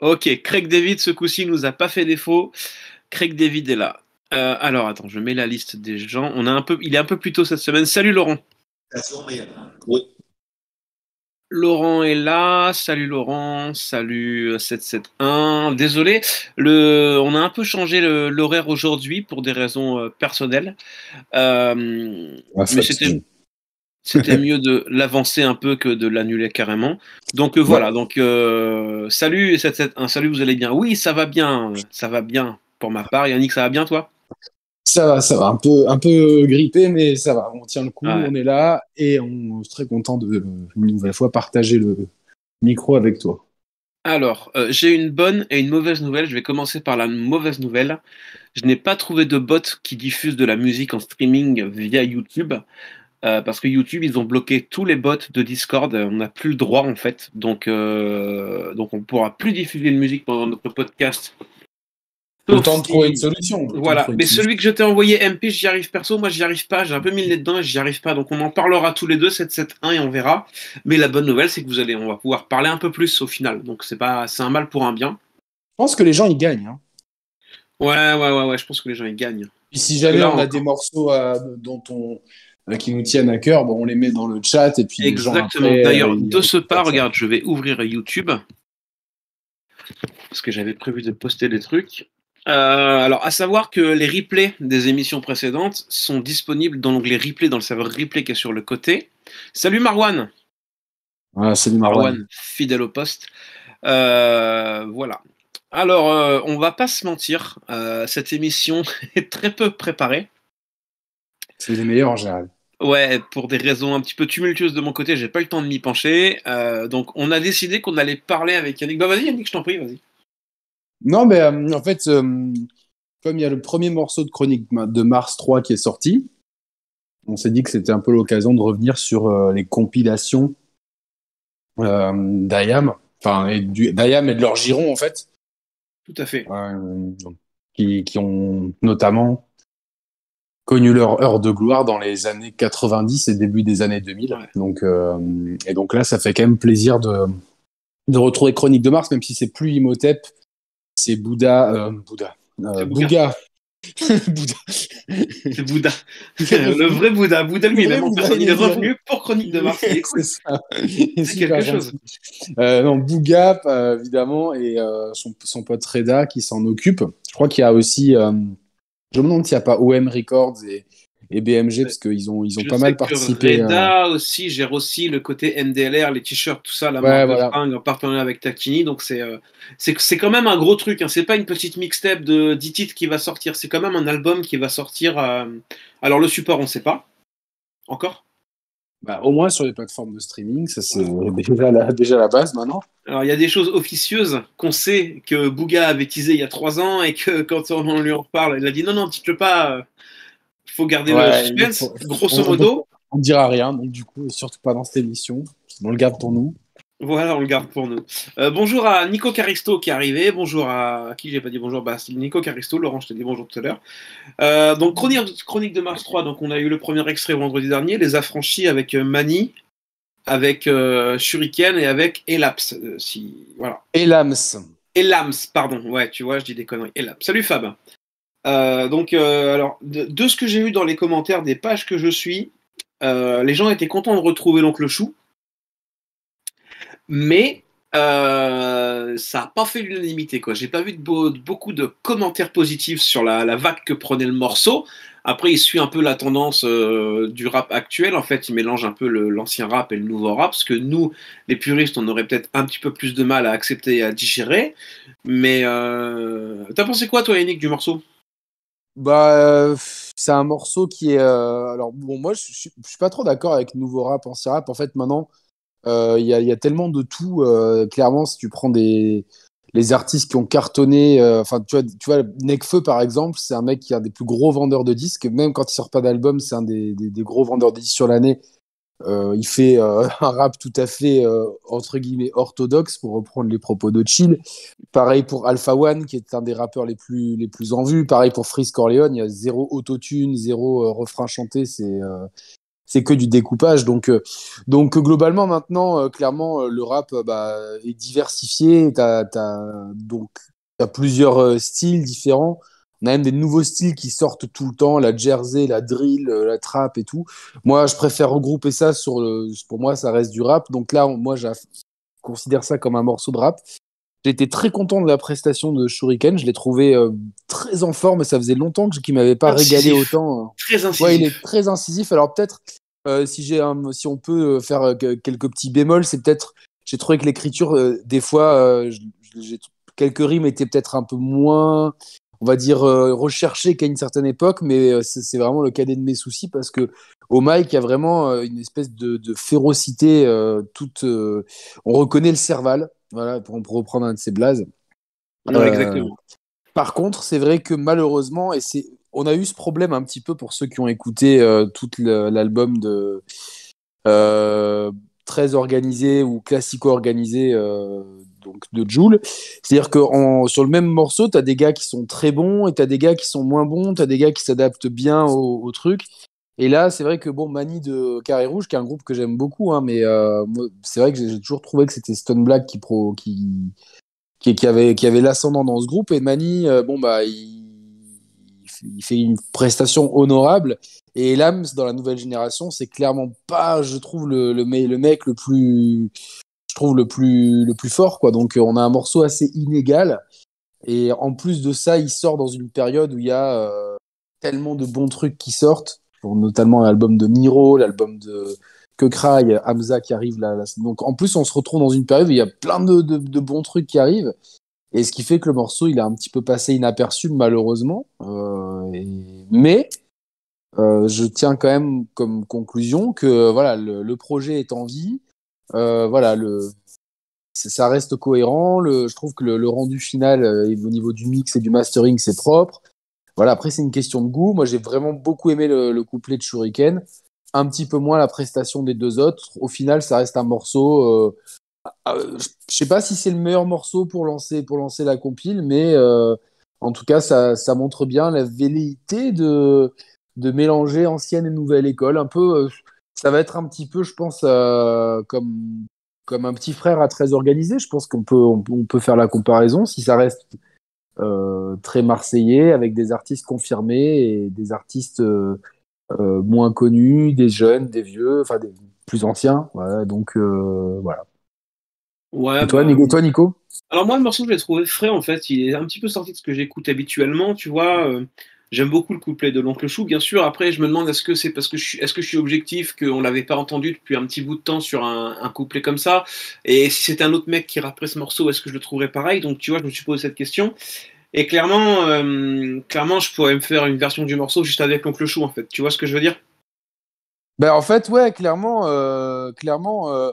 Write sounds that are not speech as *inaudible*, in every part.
Ok, Craig David, ce coup-ci, nous a pas fait défaut. Craig David est là. Euh, alors, attends, je mets la liste des gens. On a un peu, il est un peu plus tôt cette semaine. Salut Laurent. Oui. Laurent est là. Salut Laurent. Salut 771. Désolé, le, on a un peu changé l'horaire aujourd'hui pour des raisons euh, personnelles. Euh, Ah, mais ça, c'était c'était *laughs* mieux de l'avancer un peu que de l'annuler carrément. Donc euh, voilà, donc euh, salut 771. Salut, vous allez bien Oui, ça va bien. Ça va bien pour ma part. Yannick, ça va bien toi? Ça va, ça va. Un peu, un peu grippé, mais ça va. On tient le coup, Ouais. on est là et on est très content de, une nouvelle fois, partager le micro avec toi. Alors, euh, j'ai une bonne et une mauvaise nouvelle. Je vais commencer par la mauvaise nouvelle. Je n'ai pas trouvé de bot qui diffuse de la musique en streaming via YouTube. Euh, parce que YouTube, ils ont bloqué tous les bots de Discord. On n'a plus le droit, en fait. Donc, euh, donc on ne pourra plus diffuser de musique pendant notre podcast. Temps de trouver une solution. Voilà, mais celui que je t'ai envoyé MP, j'y arrive perso, moi j'y arrive pas, j'ai un peu mis le nez dedans et j'y arrive pas, donc on en parlera tous les deux, 7-7-1 et on verra. Mais la bonne nouvelle, c'est que vous allez, on va pouvoir parler un peu plus au final, donc c'est pas, c'est un mal pour un bien. Je pense que les gens, ils gagnent. hein. Ouais, ouais, ouais, ouais, je pense que les gens ils gagnent. Et si jamais Là, on a des morceaux euh, dont on, euh, qui nous tiennent à cœur, bon, on les met dans le chat et puis Exactement. D'ailleurs, euh, ils- de ce pas, regarde, je vais ouvrir YouTube parce que j'avais prévu de poster des trucs. Euh, alors, à savoir que les replays des émissions précédentes sont disponibles dans l'onglet replay, dans le serveur replay qui est sur le côté. Salut Marwan. Voilà, salut Marwan. Marwan, fidèle au poste. Euh, voilà. Alors, euh, on va pas se mentir, cette émission *laughs* est très peu préparée. C'est les meilleurs en général. Ouais, pour des raisons un petit peu tumultueuses de mon côté, j'ai pas eu le temps de m'y pencher. Euh, donc, on a décidé qu'on allait parler avec Yannick. Bah, vas-y, Yannick, je t'en prie, vas-y. Non, mais euh, en fait, euh, comme il y a le premier morceau de Chronique de Mars 3 qui est sorti, on s'est dit que c'était un peu l'occasion de revenir sur les compilations d'IAM, enfin, et d'IAM et de leur giron, en fait, Tout à fait. qui, qui ont notamment connu leur heure de gloire dans les années 90 et début des années 2000. Ouais. Donc, euh, et donc là, ça fait quand même plaisir de, de retrouver Chronique de Mars, même si c'est plus Imhotep, c'est Bouddha, euh, Bouddha, euh. Bouga. *laughs* Bouddha. C'est Bouddha. *laughs* le vrai Bouddha. Bouddha lui-même Bouddha. Il est revenu pour Chronique de Mars. *laughs* C'est ça. C'est quelque chose. Euh, non, Bouga, évidemment, et son, son pote Reda qui s'en occupe. Je crois qu'il y a aussi, je me demande s'il n'y a pas OM Records et, et BMG, parce qu'ils ont, ils ont Je pas sais mal que participé. euh, Reda aussi gère aussi le côté MDLR, les t-shirts, tout ça, la Ouais, marque voilà. en partenariat avec Tactini. Donc c'est euh, c'est quand même un gros truc. Hein. C'est pas une petite mixtape de 10 titres qui va sortir. C'est quand même un album qui va sortir. euh, Alors le support, on sait pas encore? Bah, au moins sur les plateformes de streaming, ça c'est *laughs* déjà la, déjà la base maintenant. Alors il y a des choses officieuses qu'on sait que Bouga avait teasé il y a trois ans et que *laughs* quand on lui en reparle, il a dit non non, dites-le pas. euh, faut garder Ouais, le suspense. il faut- Grosso on- modo, On ne dira rien, donc du coup, surtout pas dans cette émission. On le garde pour nous. Voilà, on le garde pour nous. Euh, bonjour à Nico Caristo qui est arrivé. Bonjour à, à qui j'ai pas dit bonjour? Bah, c'est Nico Caristo. Laurent, je t'ai dit bonjour tout à l'heure. Euh, donc chronique, chronique de Mars 3. Donc on a eu le premier extrait vendredi dernier. Les affranchis avec euh, Mani, avec euh, Shuriken et avec Elaps. Si voilà. Et l'AMS. Elams, pardon. Ouais, tu vois, je dis des conneries. Elams. Salut Fab. Donc, alors, de, de ce que j'ai eu dans les commentaires des pages que je suis, les gens étaient contents de retrouver l'oncle Chou. Mais euh, ça n'a pas fait l'unanimité. quoi. J'ai pas vu beaucoup de commentaires positifs sur la, vague que prenait le morceau. Après, il suit un peu la tendance euh, du rap actuel. En fait, il mélange un peu l'ancien rap et le nouveau rap. Parce que nous, les puristes, on aurait peut-être un petit peu plus de mal à accepter et à digérer. Mais euh... t'as pensé quoi, toi, Yannick, du morceau? Bah, c'est un morceau qui est. alors, bon, moi, je suis, je suis pas trop d'accord avec nouveau rap, ancien rap. En fait, maintenant, il y, a, il y a tellement de tout. euh, clairement, si tu prends les artistes qui ont cartonné, euh, enfin, tu vois, tu vois, Nekfeu, par exemple, c'est un mec qui est un des plus gros vendeurs de disques. Même quand il sort pas d'album, c'est un des, gros vendeurs de disques sur l'année. Euh, il fait euh, *laughs* un rap tout à fait, euh, entre guillemets, orthodoxe, pour reprendre les propos de Chill. Pareil pour Alpha One, qui est un des rappeurs les plus, les plus en vue. Pareil pour Freeze Corleone, il y a zéro autotune, zéro euh, refrain chanté. C'est euh, c'est que du découpage. Donc, euh, donc globalement, maintenant, euh, clairement, euh, le rap bah, est diversifié. Tu as, donc, as plusieurs styles différents. On a même des nouveaux styles qui sortent tout le temps, la jersey, la drill, la trap et tout. Moi, je préfère regrouper ça sur le. Pour moi, ça reste du rap. Donc là, moi, je considère ça comme un morceau de rap. Été très content de la prestation de Shuriken. Je l'ai trouvé très en forme. Ça faisait longtemps qu'il ne m'avait pas régalé autant. Très incisif. Ouais, il est très incisif. Alors peut-être euh, si, j'ai si on peut euh, faire euh, quelques petits bémols, c'est peut-être. J'ai trouvé que l'écriture, des fois, quelques rimes étaient peut-être un peu moins, on va dire, recherchées qu'à une certaine époque, mais c'est vraiment le cadet de mes soucis parce que au mic, il y a vraiment une espèce de, férocité toute. on reconnaît le cerval, voilà, pour, reprendre un de ses blazes. exactement. Par contre, c'est vrai que malheureusement, et c'est on a eu ce problème un petit peu pour ceux qui ont écouté euh, tout l'album de euh, très organisé ou classico organisé euh, donc de Joule. C'est-à-dire que sur le même morceau, tu as des gars qui sont très bons et tu as des gars qui sont moins bons, tu as des gars qui s'adaptent bien au, truc. Et là, c'est vrai que bon, Mani de Carré Rouge, qui est un groupe que j'aime beaucoup, hein, mais c'est vrai que j'ai toujours trouvé que c'était Stone Black qui, pro, qui, qui, avait, qui avait l'ascendant dans ce groupe. Et Mani, bon, bah, il, il fait une prestation honorable. Et Lams, dans la nouvelle génération, c'est clairement pas, je trouve, le, le, le, mec le plus, je trouve, le plus, le plus fort, quoi. Donc, on a un morceau assez inégal. Et en plus de ça, il sort dans une période où il y a euh, tellement de bons trucs qui sortent, notamment l'album de Niro, l'album de Que Cry, Hamza qui arrive là, Donc, en plus, on se retrouve dans une période où il y a plein de, de, de bons trucs qui arrivent. Et ce qui fait que le morceau, il a un petit peu passé inaperçu, malheureusement. Euh, Mais euh, je tiens quand même comme conclusion que voilà, le, projet est en vie. Euh, voilà, le, ça reste cohérent. Le, je trouve que le, rendu final, au niveau du mix et du mastering, c'est propre. Voilà, après, c'est une question de goût. Moi, j'ai vraiment beaucoup aimé le, couplet de Shuriken. Un petit peu moins la prestation des deux autres. Au final, ça reste un morceau ah, je sais pas si c'est le meilleur morceau pour lancer, pour lancer la compile, mais euh, en tout cas, ça, ça, montre bien la velléité de, de mélanger ancienne et nouvelle école. Un peu, euh, ça va être un petit peu, je pense, euh, comme, comme un petit frère à très organisé. Je pense qu'on peut, on, peut faire la comparaison si ça reste très marseillais avec des artistes confirmés et des artistes moins connus, des jeunes, des vieux, enfin des plus anciens. Voilà, donc voilà. Ouais, toi, bah, Nico, toi, Nico? Alors moi, le morceau, je l'ai trouvé frais, en fait. Il est un petit peu sorti de ce que j'écoute habituellement, tu vois. Euh, j'aime beaucoup le couplet de l'oncle Chou, bien sûr. Après, je me demande est-ce que c'est parce que je suis, est-ce que je suis objectif qu'on l'avait pas entendu depuis un petit bout de temps sur un, couplet comme ça? Et si c'était un autre mec qui rapperait ce morceau, est-ce que je le trouverais pareil? Donc, tu vois, je me suis posé cette question. Et clairement, euh, clairement, je pourrais me faire une version du morceau juste avec l'oncle Chou, en fait. Tu vois ce que je veux dire? Ben en fait, ouais, clairement, euh, clairement.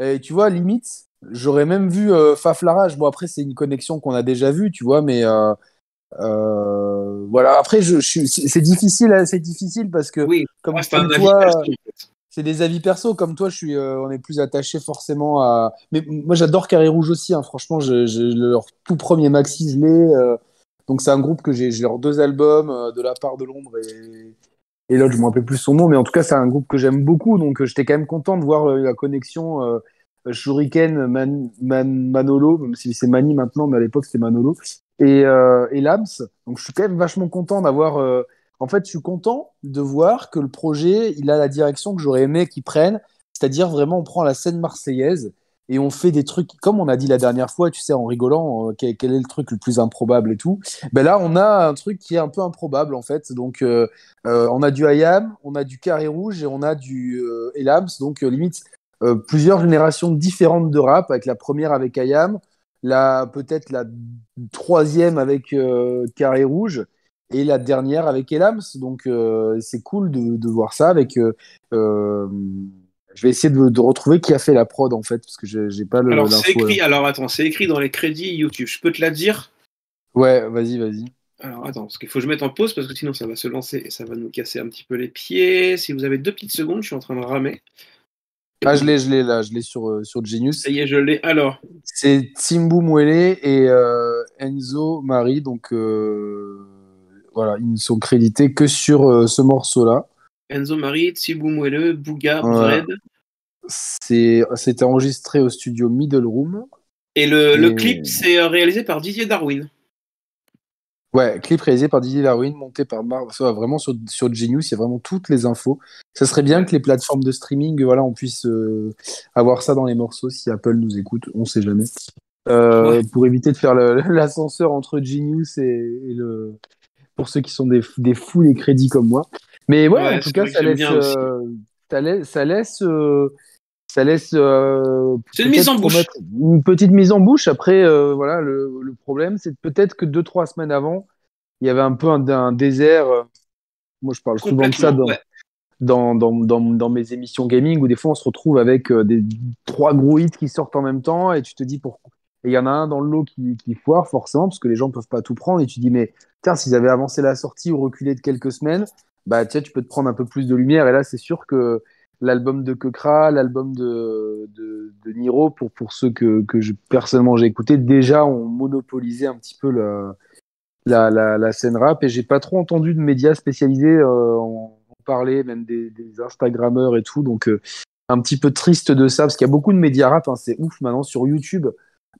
Et tu vois, limite, J'aurais même vu euh, Faflarage. Bon, après, c'est une connexion qu'on a déjà vue, tu vois, mais euh, euh, voilà. Après, je, c'est difficile, hein, c'est difficile parce que, comme, toi, c'est des avis perso. Comme toi, je suis, on est plus attaché forcément à. Mais moi, j'adore Carré Rouge aussi. Hein. Franchement, je, leur tout premier maxi, je l'ai. donc, c'est un groupe que j'ai, leurs deux albums de la part de l'ombre et. Et l'autre, je ne me rappelle plus son nom, mais en tout cas, c'est un groupe que j'aime beaucoup. Donc, j'étais quand même content de voir la connexion Shuriken, Manolo, même si c'est Mani maintenant, mais à l'époque c'était Manolo, et, euh. Donc je suis quand même vachement content d'avoir. Euh, en fait, je suis content de voir que le projet, il a la direction que j'aurais aimé qu'il prenne, c'est-à-dire vraiment on prend la scène marseillaise et on fait des trucs, comme on a dit la dernière fois, tu sais, en rigolant, euh, quel, est le truc le plus improbable et tout. Ben là, on a un truc qui est un peu improbable en fait. Donc, on a du IAM, on a du Carré Rouge et on a du Elams. Donc, limite, euh, plusieurs générations différentes de rap, avec la première avec Ayam, la peut-être la troisième avec euh, Carré Rouge et la dernière avec Elams. Donc euh, c'est cool de, de, voir ça avec. je vais essayer de, de, retrouver qui a fait la prod en fait parce que j'ai pas le. Alors c'est écrit. Alors attends, c'est écrit dans les crédits YouTube. Je peux te la dire? Ouais, vas-y, vas-y. Alors attends, parce qu'il faut que je mette en pause parce que sinon ça va se lancer et ça va nous casser un petit peu les pieds. Si vous avez deux petites secondes, je suis en train de ramer. Ah, je l'ai, je l'ai là, je l'ai sur, euh, sur Genius. Ça y est, je l'ai. Alors C'est Timbu Mwele et euh, Enzo Marie. Donc euh, voilà, ils ne sont crédités que sur ce morceau-là. Enzo Marie, Tsibou Moelle, Bouga, Bred. C'était enregistré au studio Middle Room. Et le, le clip, c'est réalisé par Didier Darwin. Ouais, clip réalisé par Didier Darwin, monté par Marc. Vraiment sur, sur Genius, il y a vraiment toutes les infos. Ça serait bien que les plateformes de streaming, voilà, on puisse euh, avoir ça dans les morceaux si Apple nous écoute, on sait jamais. Euh, pour éviter de faire *laughs* l'ascenseur entre Genius et, le. Pour ceux qui sont des, des fous des crédits comme moi. Mais ouais, en tout cas, ça laisse, euh, ça laisse, ça laisse, ça laisse. c'est une mise en bouche. Une petite mise en bouche. Après, voilà, le, le problème, c'est peut-être que deux, trois semaines avant, il y avait un peu un, désert. moi, je parle souvent de ça dans, dans, dans, dans, dans, mes émissions gaming où des fois on se retrouve avec des trois gros hits qui sortent en même temps et tu te dis pourquoi et il y en a un dans le lot qui, qui foire forcément parce que les gens ne peuvent pas tout prendre. Et tu dis, mais tiens, s'ils avaient avancé la sortie ou reculé de quelques semaines, bah tiens, tu peux te prendre un peu plus de lumière. Et là, c'est sûr que l'album de Kekra, l'album de, de, Niro, pour, pour ceux que, que je, personnellement j'ai écouté, déjà ont monopolisé un petit peu la, la, scène rap. Et j'ai pas trop entendu de médias spécialisés euh, en, parler, même des, des Instagrammeurs et tout. Donc, euh, un petit peu triste de ça, parce qu'il y a beaucoup de médias rap, hein, c'est ouf maintenant sur YouTube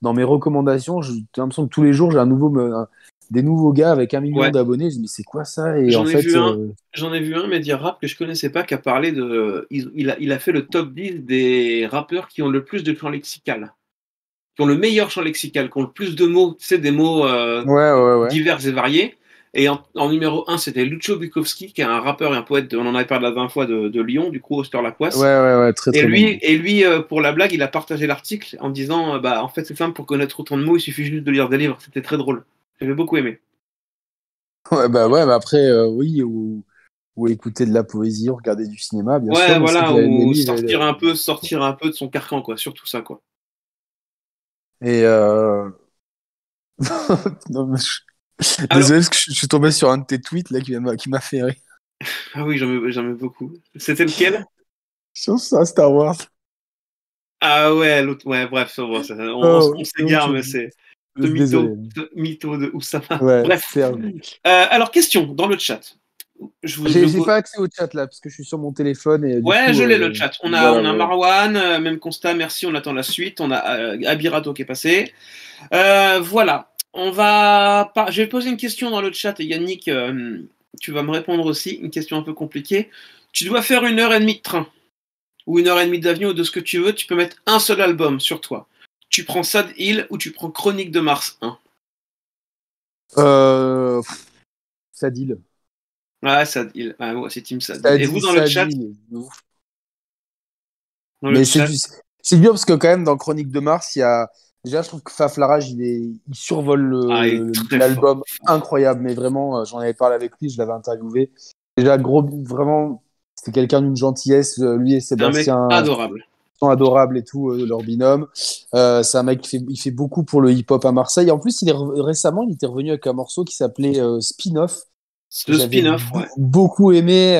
dans mes recommandations, j'ai l'impression que tous les jours, j'ai un nouveau, des nouveaux gars avec un million d'abonnés. Je me dis, c'est quoi ça? Et J'en ai, vu un, euh, j'en ai vu un média rap que je connaissais pas qui a parlé de. Il, a, il a fait le top 10 des rappeurs qui ont le plus de champ lexical. Qui ont le meilleur champ lexical, qui ont le plus de mots, tu sais, des mots euh, divers et variés. Et en, numéro 1, c'était Lucho Bukowski, qui est un rappeur et un poète, on en avait parlé la dernière fois, de, Lyon, du coup, Oster Lacoisse. Ouais, ouais, ouais, très, très Et lui, et lui euh, pour la blague, il a partagé l'article en disant euh, bah, En fait, c'est simple, pour connaître autant de mots, il suffit juste de lire des livres. C'était très drôle. J'avais beaucoup aimé. Ouais, bah ouais, mais après, euh, oui, ou, ou, écouter de la poésie, ou regarder du cinéma, bien sûr. Ouais, voilà, ou sortir, un peu, sortir un peu de son carcan, quoi, surtout ça, quoi. Et. *laughs* non, mais je... Désolé, parce que je suis tombé sur un de tes tweets là, qui m'a fait rire. *laughs* Ah oui, j'en mets, beaucoup. C'était lequel? Sur ça, Star Wars. Ah ouais, l'autre, ouais, bref, on, oh, on, s'égare, mais c'est le mytho, mytho, de Oussama. Ouais, bref. Euh, alors, question dans le chat. J'ai pas accès au chat là parce que je suis sur mon téléphone. Et, ouais, je l'ai euh, le chat. On a, on a Marwan, euh, même constat, merci, on attend la suite. On a Abirato qui est passé. voilà on va. Je vais poser une question dans le chat et Yannick, euh, tu vas me répondre aussi. Une question un peu compliquée. Tu dois faire une heure et demie de train ou une heure et demie d'avion ou de ce que tu veux. Tu peux mettre un seul album sur toi. Tu prends Sad Hill ou tu prends Chronique de Mars 1 euh... Sad Hill. Ouais, Sad Hill. c'est Team Sad. et vous dans le chat Mais c'est bien parce que quand même dans Chronique de Mars, il y a Déjà, je trouve que Faf Larage, il, est, il survole ah, l'album incroyable, mais vraiment, euh, j'en avais parlé avec lui, je l'avais interviewé. Déjà, gros, vraiment, c'est quelqu'un d'une gentillesse, euh, lui et Sébastien. Un mec adorable. Adorables et tout, euh, leur binôme. c'est un mec qui fait, il fait beaucoup pour le hip-hop à Marseille. En plus, il est récemment, il était revenu avec un morceau qui s'appelait Spin-off. Le spin-off, ouais. Beaucoup aimé.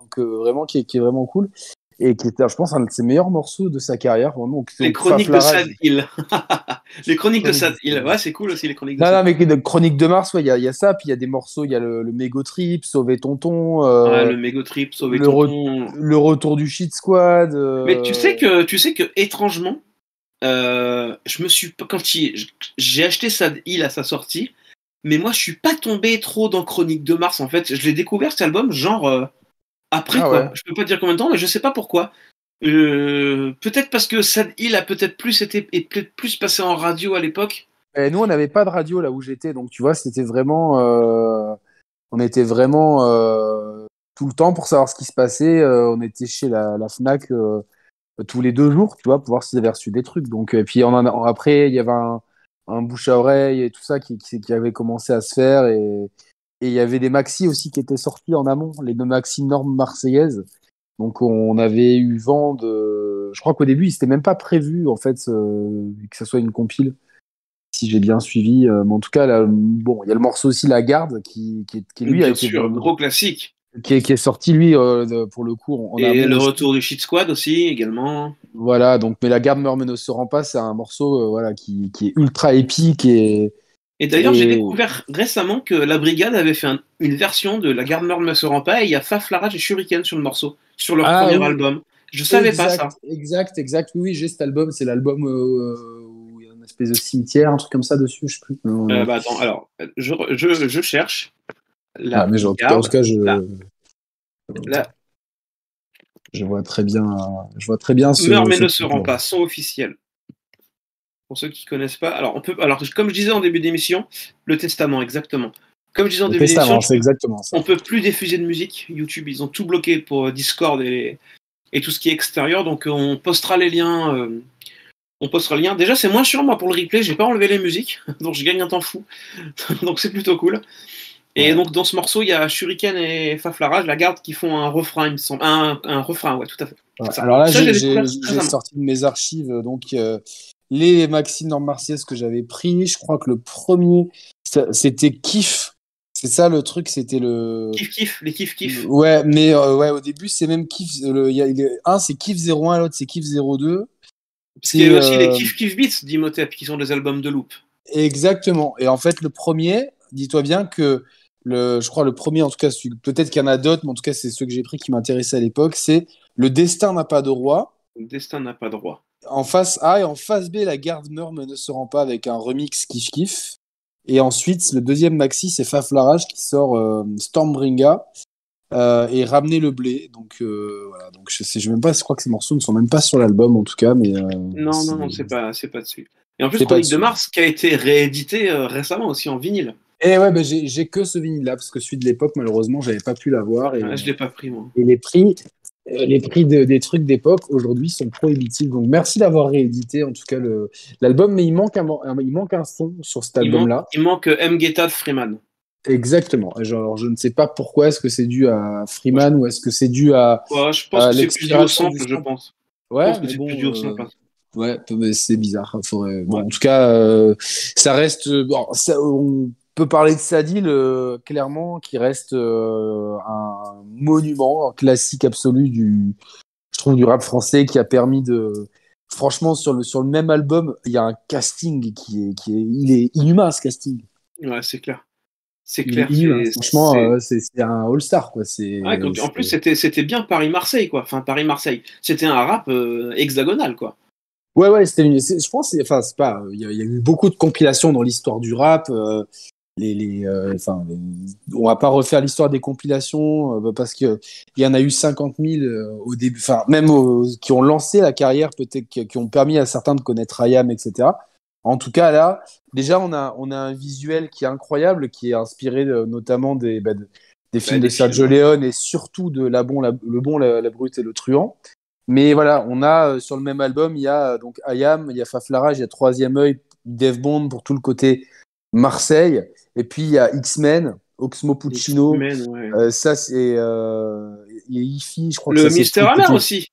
Donc, vraiment, qui est, vraiment cool et qui était, je pense, un de ses meilleurs morceaux de sa carrière. Vraiment, *laughs* les chroniques de Sad Hill. les chroniques de Sad Hill. Ouais, c'est cool aussi, les chroniques de Non, non, mais de chroniques de Mars, il ouais, y, a, y, a ça. Puis il y a des morceaux, il y a le, le Mégo Trip, Sauver Tonton. Euh, ouais, le Mégo Trip, Sauver le Tonton. le retour du Shit Squad. Euh... Mais tu sais que, tu sais que étrangement, euh, je me suis quand j'ai acheté Sad Hill à sa sortie, mais moi je suis pas tombé trop dans Chroniques de Mars en fait. Je l'ai découvert cet album genre après, ah quoi. Je peux pas dire combien de temps, mais je sais pas pourquoi. Euh, peut-être parce que Sad Hill a peut-être plus été et peut-être plus passé en radio à l'époque. Et nous, on n'avait pas de radio là où j'étais, donc tu vois, c'était vraiment, euh, on était vraiment euh, tout le temps pour savoir ce qui se passait. on était chez la, Fnac tous les deux jours, tu vois, pour voir s'ils avaient reçu des trucs. Donc, et puis on en après, il y avait un, bouche à oreille et tout ça qui, qui, avait commencé à se faire et, et il y avait des maxi aussi qui étaient sortis en amont, les maxi normes marseillaises. Donc on avait eu vent de. Je crois qu'au début, il s'était même pas prévu en fait que ce soit une compile, si j'ai bien suivi. Euh, mais en tout cas, là, bon, il y a le morceau aussi La Garde qui, qui, qui lui bien a sûr, gros classique. Qui est, qui est, sorti lui euh, pour le coup. Et le retour du Shit Squad aussi également. Voilà, donc mais La Garde meurt mais ne se rend pas, c'est un morceau euh, voilà qui, qui, est ultra épique et Et d'ailleurs, j'ai découvert récemment que la Brigade avait fait un- une version de La Garde Meurt ne se rend pas et il y a Faf, Larage et Shuriken sur le morceau, sur leur Ah, premier oui. album. Je savais pas ça. Exact, Exact. Oui, oui, j'ai cet album. C'est l'album euh, où il y a une espèce de cimetière, un truc comme ça dessus, je sais plus. Non, Euh, bah, attends, alors, je, je, je cherche. La ah, mais en, tout cas, en Brigade. tout cas, je. La je vois très bien. Je vois très bien ce. meurt mais ne se rend pas, son officiel. Pour ceux qui connaissent pas, alors on peut, alors comme je disais en début d'émission, le testament exactement. Comme je disais en Le début d'émission, exactement ça. on peut plus diffuser de musique. YouTube, ils ont tout bloqué pour euh, Discord et, et tout ce qui est extérieur. Donc euh, on postera les liens. euh, on postera le lien. Déjà, c'est moins chiant moi pour le replay. J'ai pas enlevé les musiques, *laughs* donc je gagne un temps fou. *laughs* donc c'est plutôt cool. Et Ouais. donc dans ce morceau, il y a Shuriken et Faflarage, la garde, qui font un refrain, il me semble. Un, un refrain, ouais, tout à fait. Ouais. Alors là, j'ai sorti de mes archives donc euh, les Maxime Norm Marseillaise que j'avais pris. Je crois que le premier, c'était Kiff. C'est ça le truc, c'était le. Kiff kiff, les kiff kiff. Ouais, mais euh, ouais, au début, c'est même Kiff. Le, y a, un, c'est Kiff 01, l'autre, c'est Kiff 02. Parce qu'il y a aussi euh, les kiff kiff beats d'Imhotep, qui sont des albums de loop. Exactement. Et en fait, le premier, dis-toi bien que le, je crois le premier, en tout cas, peut-être qu'il y en a d'autres, mais en tout cas, c'est ceux que j'ai pris qui m'intéressaient à l'époque, c'est Le destin n'a pas de roi. Le destin n'a pas droit. En face A et en face B, La garde mais ne se rend pas avec un remix kiff kiff. Et ensuite, le deuxième maxi, c'est Faf Larage qui sort euh, Stormbringa euh, et Ramener le blé. Donc euh, voilà, donc je sais, je même pas, je crois que ces morceaux ne sont même pas sur l'album en tout cas, mais Non, non, non, c'est pas, c'est pas dessus. Et en plus, Chronique de. Mars, qui a été réédité récemment aussi en vinyle. Et ouais, bah, j'ai que ce vinyle là parce que celui de l'époque, malheureusement, j'avais pas pu l'avoir. Et, Ah, je l'ai pas pris, moi. et les prix, les prix de- des trucs d'époque aujourd'hui sont prohibitifs. Donc merci d'avoir réédité en tout cas l'album, mais il manque un, il manque un son sur cet Il album là. manque, il manque euh, M. Guetta de Freeman. Exactement. Genre, je ne sais pas pourquoi est-ce que c'est dû à Freeman ou est-ce que c'est dû à. Ouais, je pense Euh, que c'est plus dû au sample, je pense. Je Ouais, pense que mais c'est bon, plus dû au euh, sample. Ouais, mais c'est bizarre. Faudrait... Bon, Ouais. en tout cas, euh, ça reste. Bon, ça- on peut parler de Sadil, euh, clairement, qui reste euh, un monument, un classique absolu du, je trouve, du rap français, qui a permis de. Franchement, sur le, sur le même album, il y a un casting qui est, qui est, il est inhumain, ce casting. Ouais, c'est clair. C'est clair. inhumain. Franchement, c'est- euh, c'est un all-star, quoi. C'est. Ouais, quand- en plus, c'était c'était bien Paris-Marseille, quoi. Enfin, Paris-Marseille. C'était un rap hexagonal, quoi. Ouais, ouais, c'était Je pense, enfin, c'est pas. Il y, a- il y a eu beaucoup de compilations dans l'histoire du rap. euh, les, les, euh, enfin, les- on va pas refaire l'histoire des compilations euh, parce que il y en a eu 50 000 euh, au début. Enfin, même qui ont lancé la carrière, peut-être qui, qui ont permis à certains de connaître Ayam, etc. En tout cas, là, déjà, on a, on a un visuel qui est incroyable, qui est inspiré de- notamment des, bah, de- des films des de Sergio. Leone et surtout de la bon, la- Le Bon, la, la Brute et le Truand. Mais voilà, on a sur le même album, il y a donc Ayam, il y a Faflarage, il y a Troisième œil, Dev Bond pour tout le côté Marseille, et puis il y a X-Men, Oxmo Puccino. Ouais. Euh, ça c'est euh, il y a Ifi, je crois Le que ça, Mister Hammer aussi.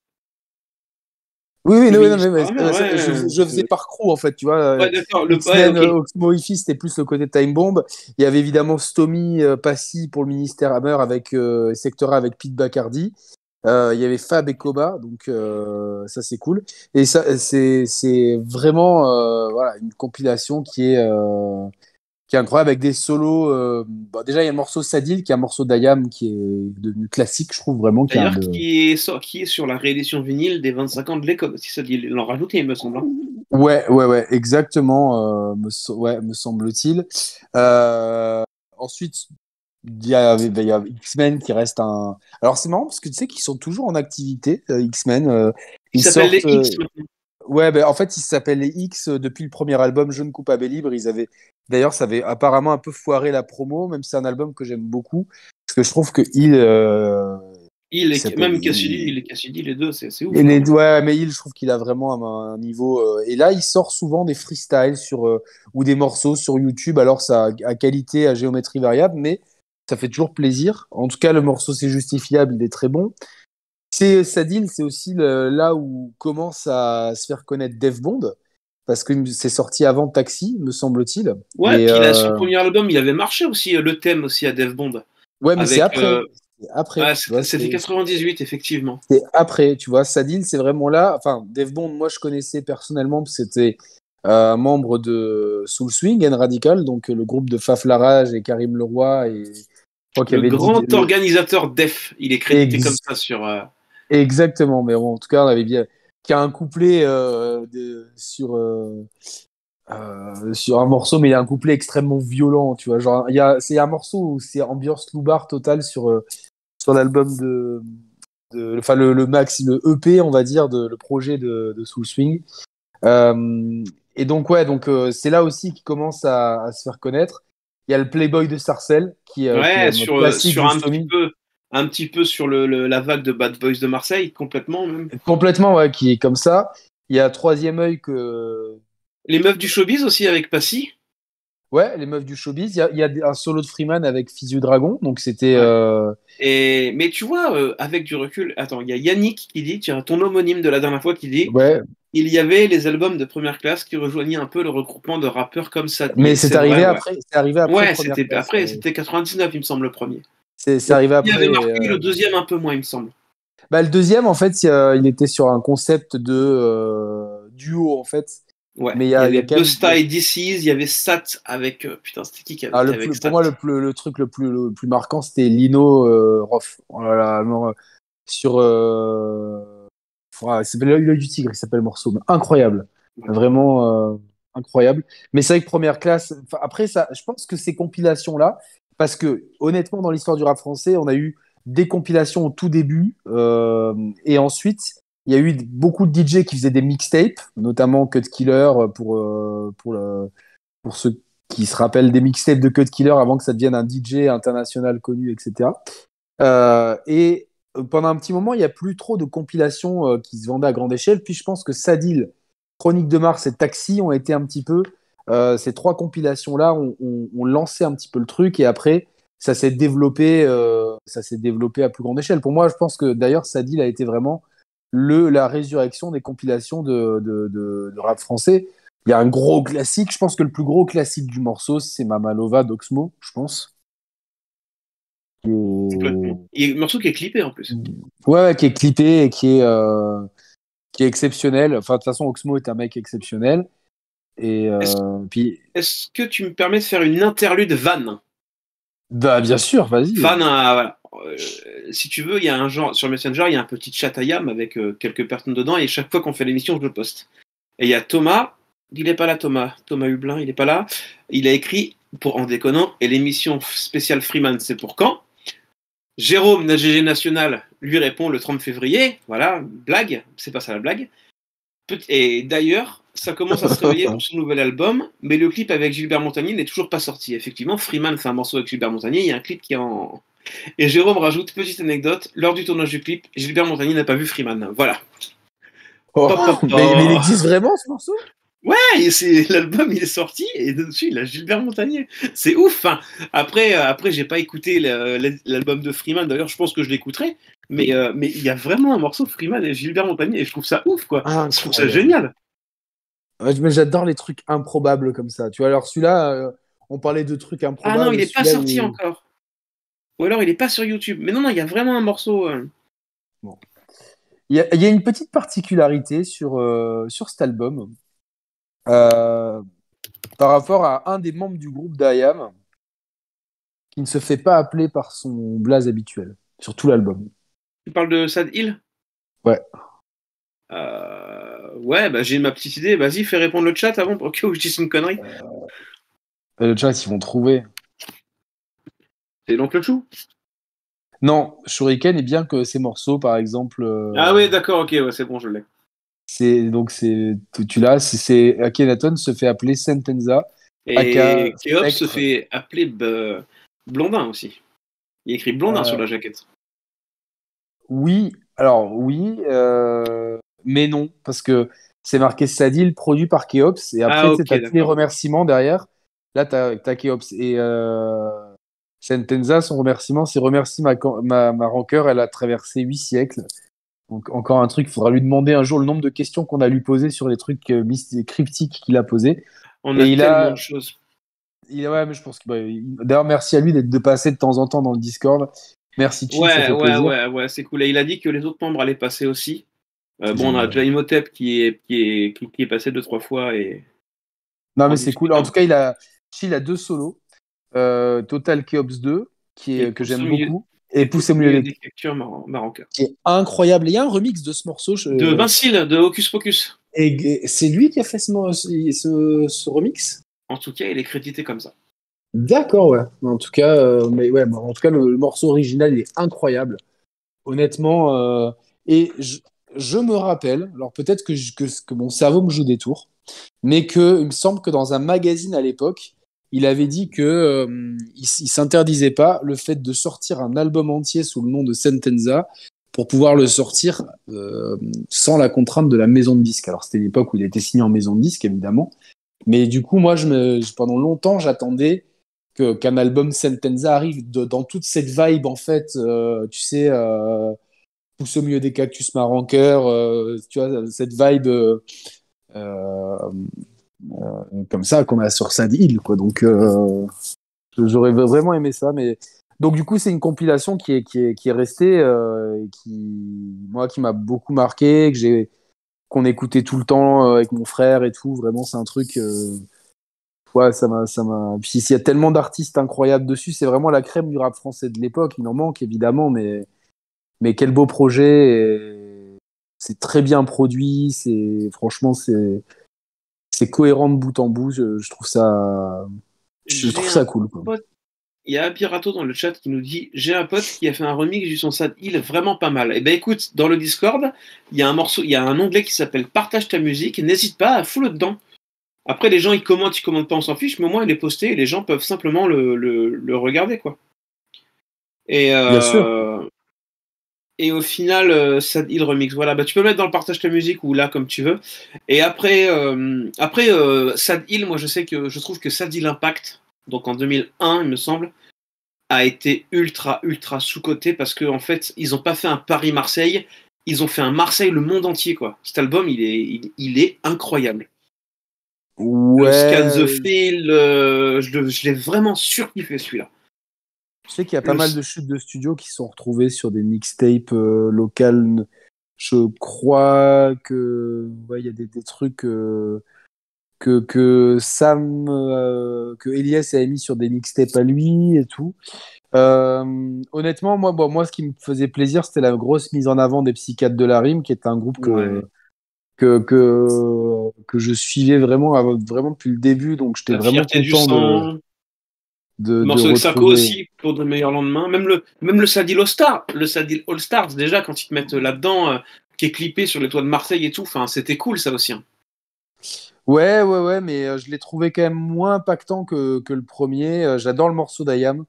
Oui, oui, non, non, mais, ça, ouais, je, ouais, je faisais ouais. par crew en fait, tu vois. Ouais, d'accord. Le X-Men, ouais, euh, Oxmo Ifi, c'était plus le côté Time Bomb. Il y avait évidemment Stomy euh, Passy pour le ministère Hammer avec euh, Sectora avec Pete Bacardi. Euh, il y avait Fab et Koba, donc euh, ça c'est cool. Et ça c'est c'est vraiment euh, voilà une compilation qui est euh, qui est incroyable avec des solos. euh, bon, déjà il y a le morceau Sadil qui est un morceau d'Ayam qui est devenu classique, je trouve vraiment. Qui D'ailleurs, de- qui, est sur- qui est sur la réédition vinyle des 25 ans de l'école. Si ils l'ont rajouté, il me semble. hein. Ouais, ouais, ouais, exactement, euh, me, so- ouais, me semble-t-il. Euh, ensuite, il y a, il y a X-Men qui reste un. Alors c'est marrant parce que tu sais qu'ils sont toujours en activité, X-Men. Ils ils s'appellent les sortent, euh, X. Ouais, ben en fait, ils s'appellent les X euh, depuis le premier album Jeune coupable et libre. Ils avaient, d'ailleurs, ça avait apparemment un peu foiré la promo, même si c'est un album que j'aime beaucoup parce que je trouve que il, euh, Il est, même Cassidy, il est Cassidy, les deux, c'est ouf. Et les, ouais, mais il, je trouve qu'il a vraiment un, un niveau. euh, et là, il sort souvent des freestyles sur, euh, ou des morceaux sur YouTube. Alors, ça a, à qualité, à géométrie variable, mais ça fait toujours plaisir. En tout cas, le morceau, c'est justifiable, il est très bon. C'est Sadil, c'est aussi le- là où commence à se faire connaître Dev Bond, parce que c'est sorti avant Taxi, me semble-t-il. Ouais, Et, puis a euh, son premier album, il avait marché aussi, euh, le thème aussi à Dev Bond. Ouais, mais c'est après. euh, après. C'était c'était c'est- 98, effectivement. c'est après, tu vois. Sadil, c'est vraiment là. Enfin, Dev Bond, moi, je connaissais personnellement, c'était un membre de Soul Swing and Radical, donc le groupe de Faf Larage et Karim Leroy et le grand organisateur DEF, il est crédité comme ça sur. Euh, Exactement, mais bon, en tout cas, on avait bien. Qui a un couplet euh, sur, euh, sur un morceau, mais il y a un couplet extrêmement violent, tu vois. Genre, il y a, c'est un morceau où c'est ambiance loubar totale sur, sur l'album de. de enfin, le, le, max, le EP, on va dire, de, le projet de, de Soul Swing. et donc, ouais, donc c'est là aussi qu'il commence à, à se faire connaître. Il y a le Playboy de Sarcelles qui, euh, ouais, sur, sur un petit peu un petit peu sur le, la vague de Bad Boys de Marseille, complètement même. Complètement, ouais, qui est comme ça. Il y a Troisième œil que. Les meufs du showbiz aussi avec Passy. Ouais, les meufs du showbiz. Il y a, il y a un solo de Freeman avec Fizzy Dragon, donc c'était. Euh, Et mais tu vois, euh, avec du recul, attends, il y a Yannick qui dit, tu as ton homonyme de la dernière fois qui dit. Ouais il y avait les albums de première classe qui rejoignaient un peu le regroupement de rappeurs comme ça. Mais c'est arrivé, après, c'est arrivé après. Ouais, c'était après, c'était 99, il me semble, le premier. C'est arrivé après. Il y avait marqué le deuxième un peu moins, il me semble. Bah, le deuxième, en fait, il était sur un concept de euh, duo, en fait. Ouais. Mais il y, avait Busta et DC's, il y avait Sat avec. Euh, putain, c'était qui qui avait, ah, le avec Pour moi, le, truc le plus, le plus marquant, c'était Lino euh, Roth. Oh là là, non, sur c'est l'œil du tigre, il s'appelle le morceau. Incroyable. Vraiment euh, incroyable. Mais c'est vrai que première classe. Après, ça, je pense que ces compilations-là, parce que honnêtement, dans l'histoire du rap français, on a eu des compilations au tout début. Euh, et ensuite, il y a eu beaucoup de DJ qui faisaient des mixtapes, notamment Cut Killer pour, euh, pour, pour ceux qui se rappellent des mixtapes de Cut Killer avant que ça devienne un DJ international connu, etc. et euh, pendant un petit moment, il n'y a plus trop de compilations euh, qui se vendaient à grande échelle. Puis je pense que Sadil, Chronique de Mars et Taxi ont été un petit peu. Euh, ces trois compilations-là ont, lancé un petit peu le truc et après, ça s'est développé, ça s'est développé à plus grande échelle. Pour moi, je pense que d'ailleurs, Sadil a été vraiment le, la résurrection des compilations de, de, rap français. Il y a un gros classique. Je pense que le plus gros classique du morceau, c'est Mamalova d'Oxmo, je pense. Il y a un morceau qui est clippé en plus. Ouais, qui est clippé et qui est, euh, qui est exceptionnel. Enfin, de toute façon, Oxmo est un mec exceptionnel. Et euh, est-ce, puis. Est-ce que tu me permets de faire une interlude van? Bah, bien sûr, vas-y. Van, euh, voilà. si tu veux, il y a un genre sur Messenger, il y a un petit chat à Yam avec quelques personnes dedans, et chaque fois qu'on fait l'émission, je le poste. Et il y a Thomas, il n'est pas là, Thomas. Thomas Hublin, il n'est pas là. Il a écrit, pour en déconnant, et l'émission spéciale Freeman, c'est pour quand? Jérôme, NAGG National, lui répond le 30 février. Voilà, blague, c'est pas ça la blague. Et d'ailleurs, ça commence à se réveiller *laughs* pour son nouvel album, mais le clip avec Gilbert Montagnier n'est toujours pas sorti. Effectivement, Freeman fait un morceau avec Gilbert Montagnier, il y a un clip qui est en. Et Jérôme rajoute, petite anecdote, lors du tournage du clip, Gilbert Montagnier n'a pas vu Freeman. Voilà. Oh, mais, il existe vraiment ce morceau? Ouais, c'est l'album il est sorti et dessus il a Gilbert Montagnier. C'est ouf. Hein. Après, euh, après j'ai pas écouté l'album de Freeman. D'ailleurs, je pense que je l'écouterai. Mais euh, mais il y a vraiment un morceau Freeman et Gilbert Montagnier et je trouve ça ouf quoi. Ah, je trouve ça génial. J'adore les trucs improbables comme ça. Tu vois, alors celui-là, euh, on parlait de trucs improbables. Ah non, il est pas sorti encore. Ou alors il est pas sur YouTube. Mais non, non, il y a vraiment un morceau. Bon. Il y, a, il y, a une petite particularité sur, sur cet album euh, par rapport à un des membres du groupe d'IAM qui ne se fait pas appeler par son blaze habituel sur tout l'album. Tu parles de Sad Hill? Ouais. Euh, ouais, bah, j'ai ma petite idée. Vas-y, fais répondre le chat avant pour que je dise une connerie. Euh, le chat, ils vont trouver. C'est donc le chou? Non, Shuriken est bien que ces morceaux, par exemple. Ah ouais, d'accord, ok, ouais, c'est bon, je l'ai. C'est donc c'est tu l'as. C'est Akhenaton se fait appeler Sentenza. Et Keop se fait appeler Blondin aussi. Il écrit Blondin sur la jaquette. Oui, alors oui, euh, mais non, parce que c'est marqué Sadil, produit par Keops, et après, ah, tu as tous les remerciements derrière. Là, tu as, Keops. Et euh, Sentenza, son remerciement, c'est remercie ma, ma, ma rancœur, elle a traversé huit siècles. Donc, encore un truc, il faudra lui demander un jour le nombre de questions qu'on a lui posées sur les trucs euh, cryptiques qu'il a posés. On a il a... de choses. Il, ouais, mais je pense que. Bah, d'ailleurs, merci à lui d'être de passer de temps en temps dans le Discord. Merci, Chine, Ouais, ouais, ouais, ouais, c'est cool. Et il a dit que les autres membres allaient passer aussi. Euh, bon, on a déjà Imhotep qui est, qui, est, qui, est passé deux, trois fois et Non, mais c'est cool. En tout cas, il a, il a deux solos. Euh, Total Chaos 2, qui est, que j'aime beaucoup. Et Pousse au milieu des lectures Qui est incroyable. Il y a un remix de ce morceau. De Vincile, de Hocus Pocus. Et c'est lui qui a fait ce, ce, ce, remix? En tout cas, il est crédité comme ça. D'accord, ouais. En tout cas, euh, mais ouais, en tout cas, le, morceau original, il est incroyable. Honnêtement, euh, et je, je, me rappelle, alors peut-être que, mon cerveau me joue des tours, mais que il me semble que dans un magazine à l'époque, il avait dit que euh, il, s'interdisait pas le fait de sortir un album entier sous le nom de Sentenza pour pouvoir le sortir euh, sans la contrainte de la maison de disque. Alors c'était l'époque où il était signé en maison de disque évidemment, mais du coup moi pendant longtemps j'attendais qu'un album Sentenza arrive dans toute cette vibe en fait, euh, tu sais, euh, pousse au milieu des cactus marranqueurs, tu vois cette vibe euh, comme ça qu'on a sur Sad Hill donc euh, j'aurais vraiment aimé ça mais donc du coup c'est une compilation qui est qui est, qui est restée euh, qui moi qui m'a beaucoup marqué que j'ai qu'on écoutait tout le temps avec mon frère et tout. Vraiment c'est un truc ouais ça m'a ça m'a puis s'il y a tellement d'artistes incroyables dessus c'est vraiment la crème du rap français de l'époque. Il en manque évidemment mais mais quel beau projet c'est très bien produit c'est franchement c'est c'est cohérent de bout en bout. Je, trouve ça, je trouve ça cool. il y a un Pirato dans le chat qui nous dit J'ai un pote qui a fait un remix du son Sad Hill vraiment pas mal. Et eh ben écoute, dans le Discord, il y a un morceau, il y a un onglet qui s'appelle Partage ta musique. N'hésite pas à fouler dedans. Après, les gens ils commentent, ils commentent pas, on s'en fiche, mais au moins il est posté et les gens peuvent simplement le, le, regarder quoi. Et euh, Bien sûr et au final, euh, ça, il remix. Voilà, bah, tu peux mettre dans le partage ta musique ou là comme tu veux. Et après, euh, après euh, Sad Hill, moi je sais que je trouve que Sad Hill Impact, donc en 2001, il me semble, a été ultra, ultra sous-coté parce qu'en en fait, ils n'ont pas fait un Paris-Marseille, ils ont fait un Marseille le monde entier, quoi. Cet album, il est, il, est incroyable. Ouais. Scan the Field, je, je l'ai vraiment surkiffé celui-là. Je sais qu'il y a pas mal de chutes de studio qui sont retrouvées sur des mixtapes euh, locales. Je crois que il y a des, trucs euh, que, que Sam, euh, que Elias a mis sur des mixtapes à lui et tout. honnêtement, moi, bon, moi, ce qui me faisait plaisir, c'était la grosse mise en avant des Psychiatres de la Rime, qui est un groupe que, que, que, je suivais vraiment, vraiment depuis le début. Donc, j'étais vraiment content de de, morceau de, Sako aussi pour de meilleurs lendemains. Même le, même le Sadil All Star, le Sadil All Stars déjà quand ils te mettent là-dedans, euh, qui est clippé sur les toits de Marseille et tout. Enfin, c'était cool ça aussi. Hein. Ouais, ouais, ouais, mais euh, je l'ai trouvé quand même moins impactant que, que le premier. Euh, j'adore le morceau d'Ayam.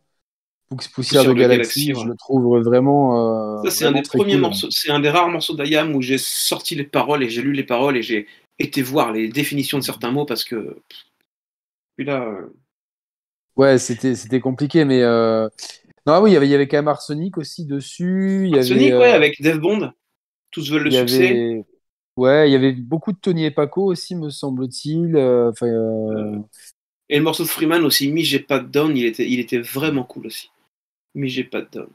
Poussière, de, Galaxie, je le trouve vraiment. ça, c'est un des premiers morceaux, c'est un des rares morceaux d'Ayam où j'ai sorti les paroles et j'ai lu les paroles et j'ai été voir les définitions de certains mots parce que. Puis là, Ouais, c'était, c'était compliqué, mais. Euh... Non, oui, il y, avait, y quand même Arsenic aussi dessus. Arsenic, avait, ouais, avec Dev Bond. Tous veulent le succès. Ouais, il y avait beaucoup de Tony et Paco aussi, me semble-t-il. Euh, enfin, euh... Et le morceau de Freeman aussi, Mi J'ai pas de down, il était, il était vraiment cool aussi. Mi J'ai pas de down.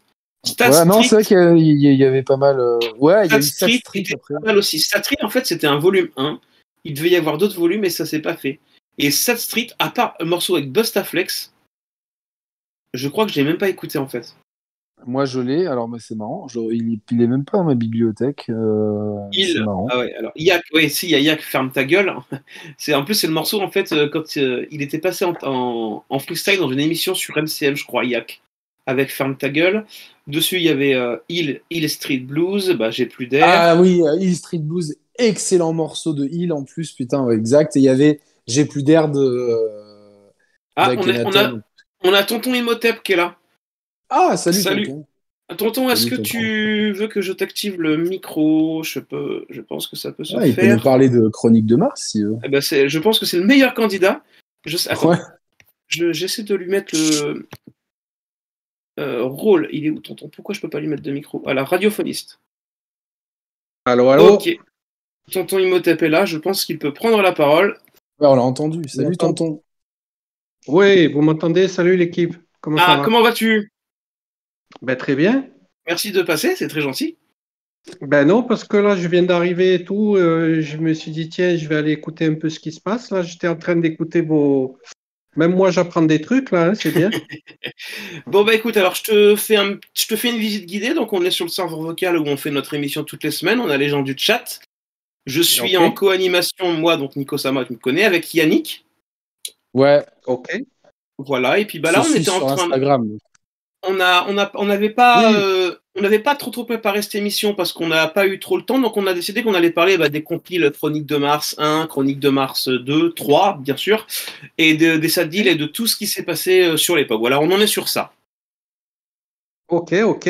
ouais, non, c'est vrai qu'il y avait pas mal. Euh, ouais, il y a eu Street, Street après. Pas mal aussi. Stat Street, en fait, c'était un volume 1. Il devait y avoir d'autres volumes, mais ça s'est pas fait. Et Sad Street, à part un morceau avec Bustaflex, je crois que je l'ai même pas écouté en fait. Moi je l'ai, alors mais c'est marrant, il, il, est même pas dans ma bibliothèque. Euh, il, ah ouais, alors Yak, ouais, si, il y a Yak, ferme ta gueule. *laughs* c'est en plus c'est le morceau en fait euh, quand euh, il était passé en, en, freestyle dans une émission sur MCM, je crois, Yak, avec ferme ta gueule. Dessus il y avait Hill, Hill Street Blues, bah j'ai plus d'air. Ah oui, Hill Street Blues, excellent morceau de Hill en plus, putain, exact. Et il y avait j'ai plus d'air de. ah, on, a, Tonton Imhotep qui est là. Ah, salut, salut. Tonton. Tonton, est-ce que tu veux que je t'active le micro? Je, peux, je pense que ça peut se faire. Il peut nous parler de Chronique de Mars si eh ben je pense que c'est le meilleur candidat. Je, j'essaie de lui mettre le euh, rôle. Il est où, Tonton? Pourquoi je peux pas lui mettre de micro? Ah, la radiophoniste. Allô, allô? Ok. Tonton Imhotep est là. Je pense qu'il peut prendre la parole on l'a entendu. Salut tonton. Oui, vous m'entendez? Salut l'équipe. Comment ah, comment vas-tu? Ben, Très bien. Merci de passer, c'est très gentil. Ben non, parce que là, je viens d'arriver et tout. euh, je me suis dit, tiens, je vais aller écouter un peu ce qui se passe. Là, j'étais en train d'écouter vos. Même moi, j'apprends des trucs, là, hein, c'est bien. *laughs* Bon bah écoute, alors je te fais un, je te fais une visite guidée. Donc on est sur le serveur vocal où on fait notre émission toutes les semaines. On a les gens du chat. Je suis en co-animation moi, donc Nico Sama, tu me connais, avec Yannick. Ouais, Ok. Voilà. Et puis bah là, on était en train. Instagram. On a, on a, on n'avait pas, Oui. euh, on n'avait pas trop trop préparé cette émission parce qu'on n'a pas eu trop le temps. Donc on a décidé qu'on allait parler bah, des compiles Chronique de Mars 1, Chronique de Mars 2, 3, bien sûr, et de, des sad deals et de tout ce qui s'est passé euh, sur l'époque. Voilà, on en est sur ça. Ok, ok.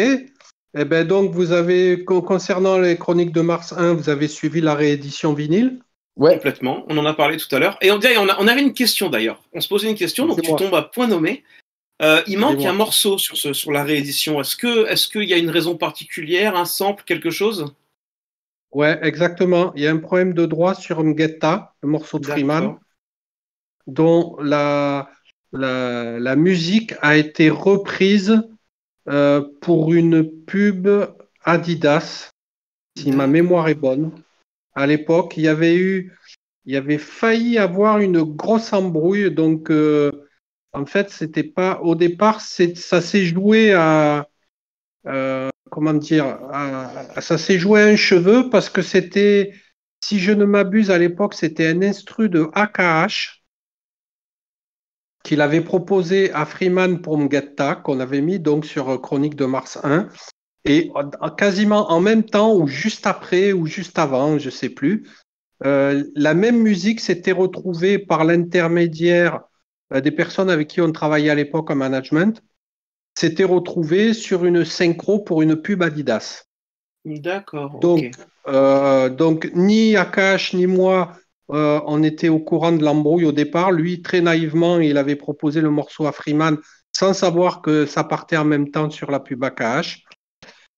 Eh ben donc, vous avez, con- concernant les Chroniques de Mars 1, vous avez suivi la réédition vinyle? Ouais, Complètement. On en a parlé tout à l'heure. Et on, dirait- on, a- on avait une question d'ailleurs. On se posait une question, donc tu tombes à point nommé. Euh, il manque un morceau sur, ce, sur la réédition. Est-ce que, est-ce qu'il y a une raison particulière, un sample, quelque chose? Ouais, exactement. Il y a un problème de droit sur Mgetta, le morceau de Freeman, dont la, la, la musique a été reprise euh, pour une pub Adidas, si ma mémoire est bonne. À l'époque, il y avait eu, il y avait failli avoir une grosse embrouille. Donc, euh, en fait, c'était pas au départ, ça s'est joué à, euh, comment dire, à- à- ça s'est joué à un cheveu parce que c'était, si je ne m'abuse, à l'époque, c'était un instru de AKH qu'il avait proposé à Freeman pour Mgetta, qu'on avait mis donc sur euh, Chronique de Mars 1. Et en- quasiment en même temps, ou juste après, ou juste avant, je sais plus, euh, la même musique s'était retrouvée par l'intermédiaire euh, des personnes avec qui on travaillait à l'époque en management, s'était retrouvée sur une synchro pour une pub Adidas. D'accord. Euh, donc ni Akash ni moi, euh, on était au courant de l'embrouille au départ. Lui, très naïvement, il avait proposé le morceau à Freeman sans savoir que ça partait en même temps sur la pub Akash.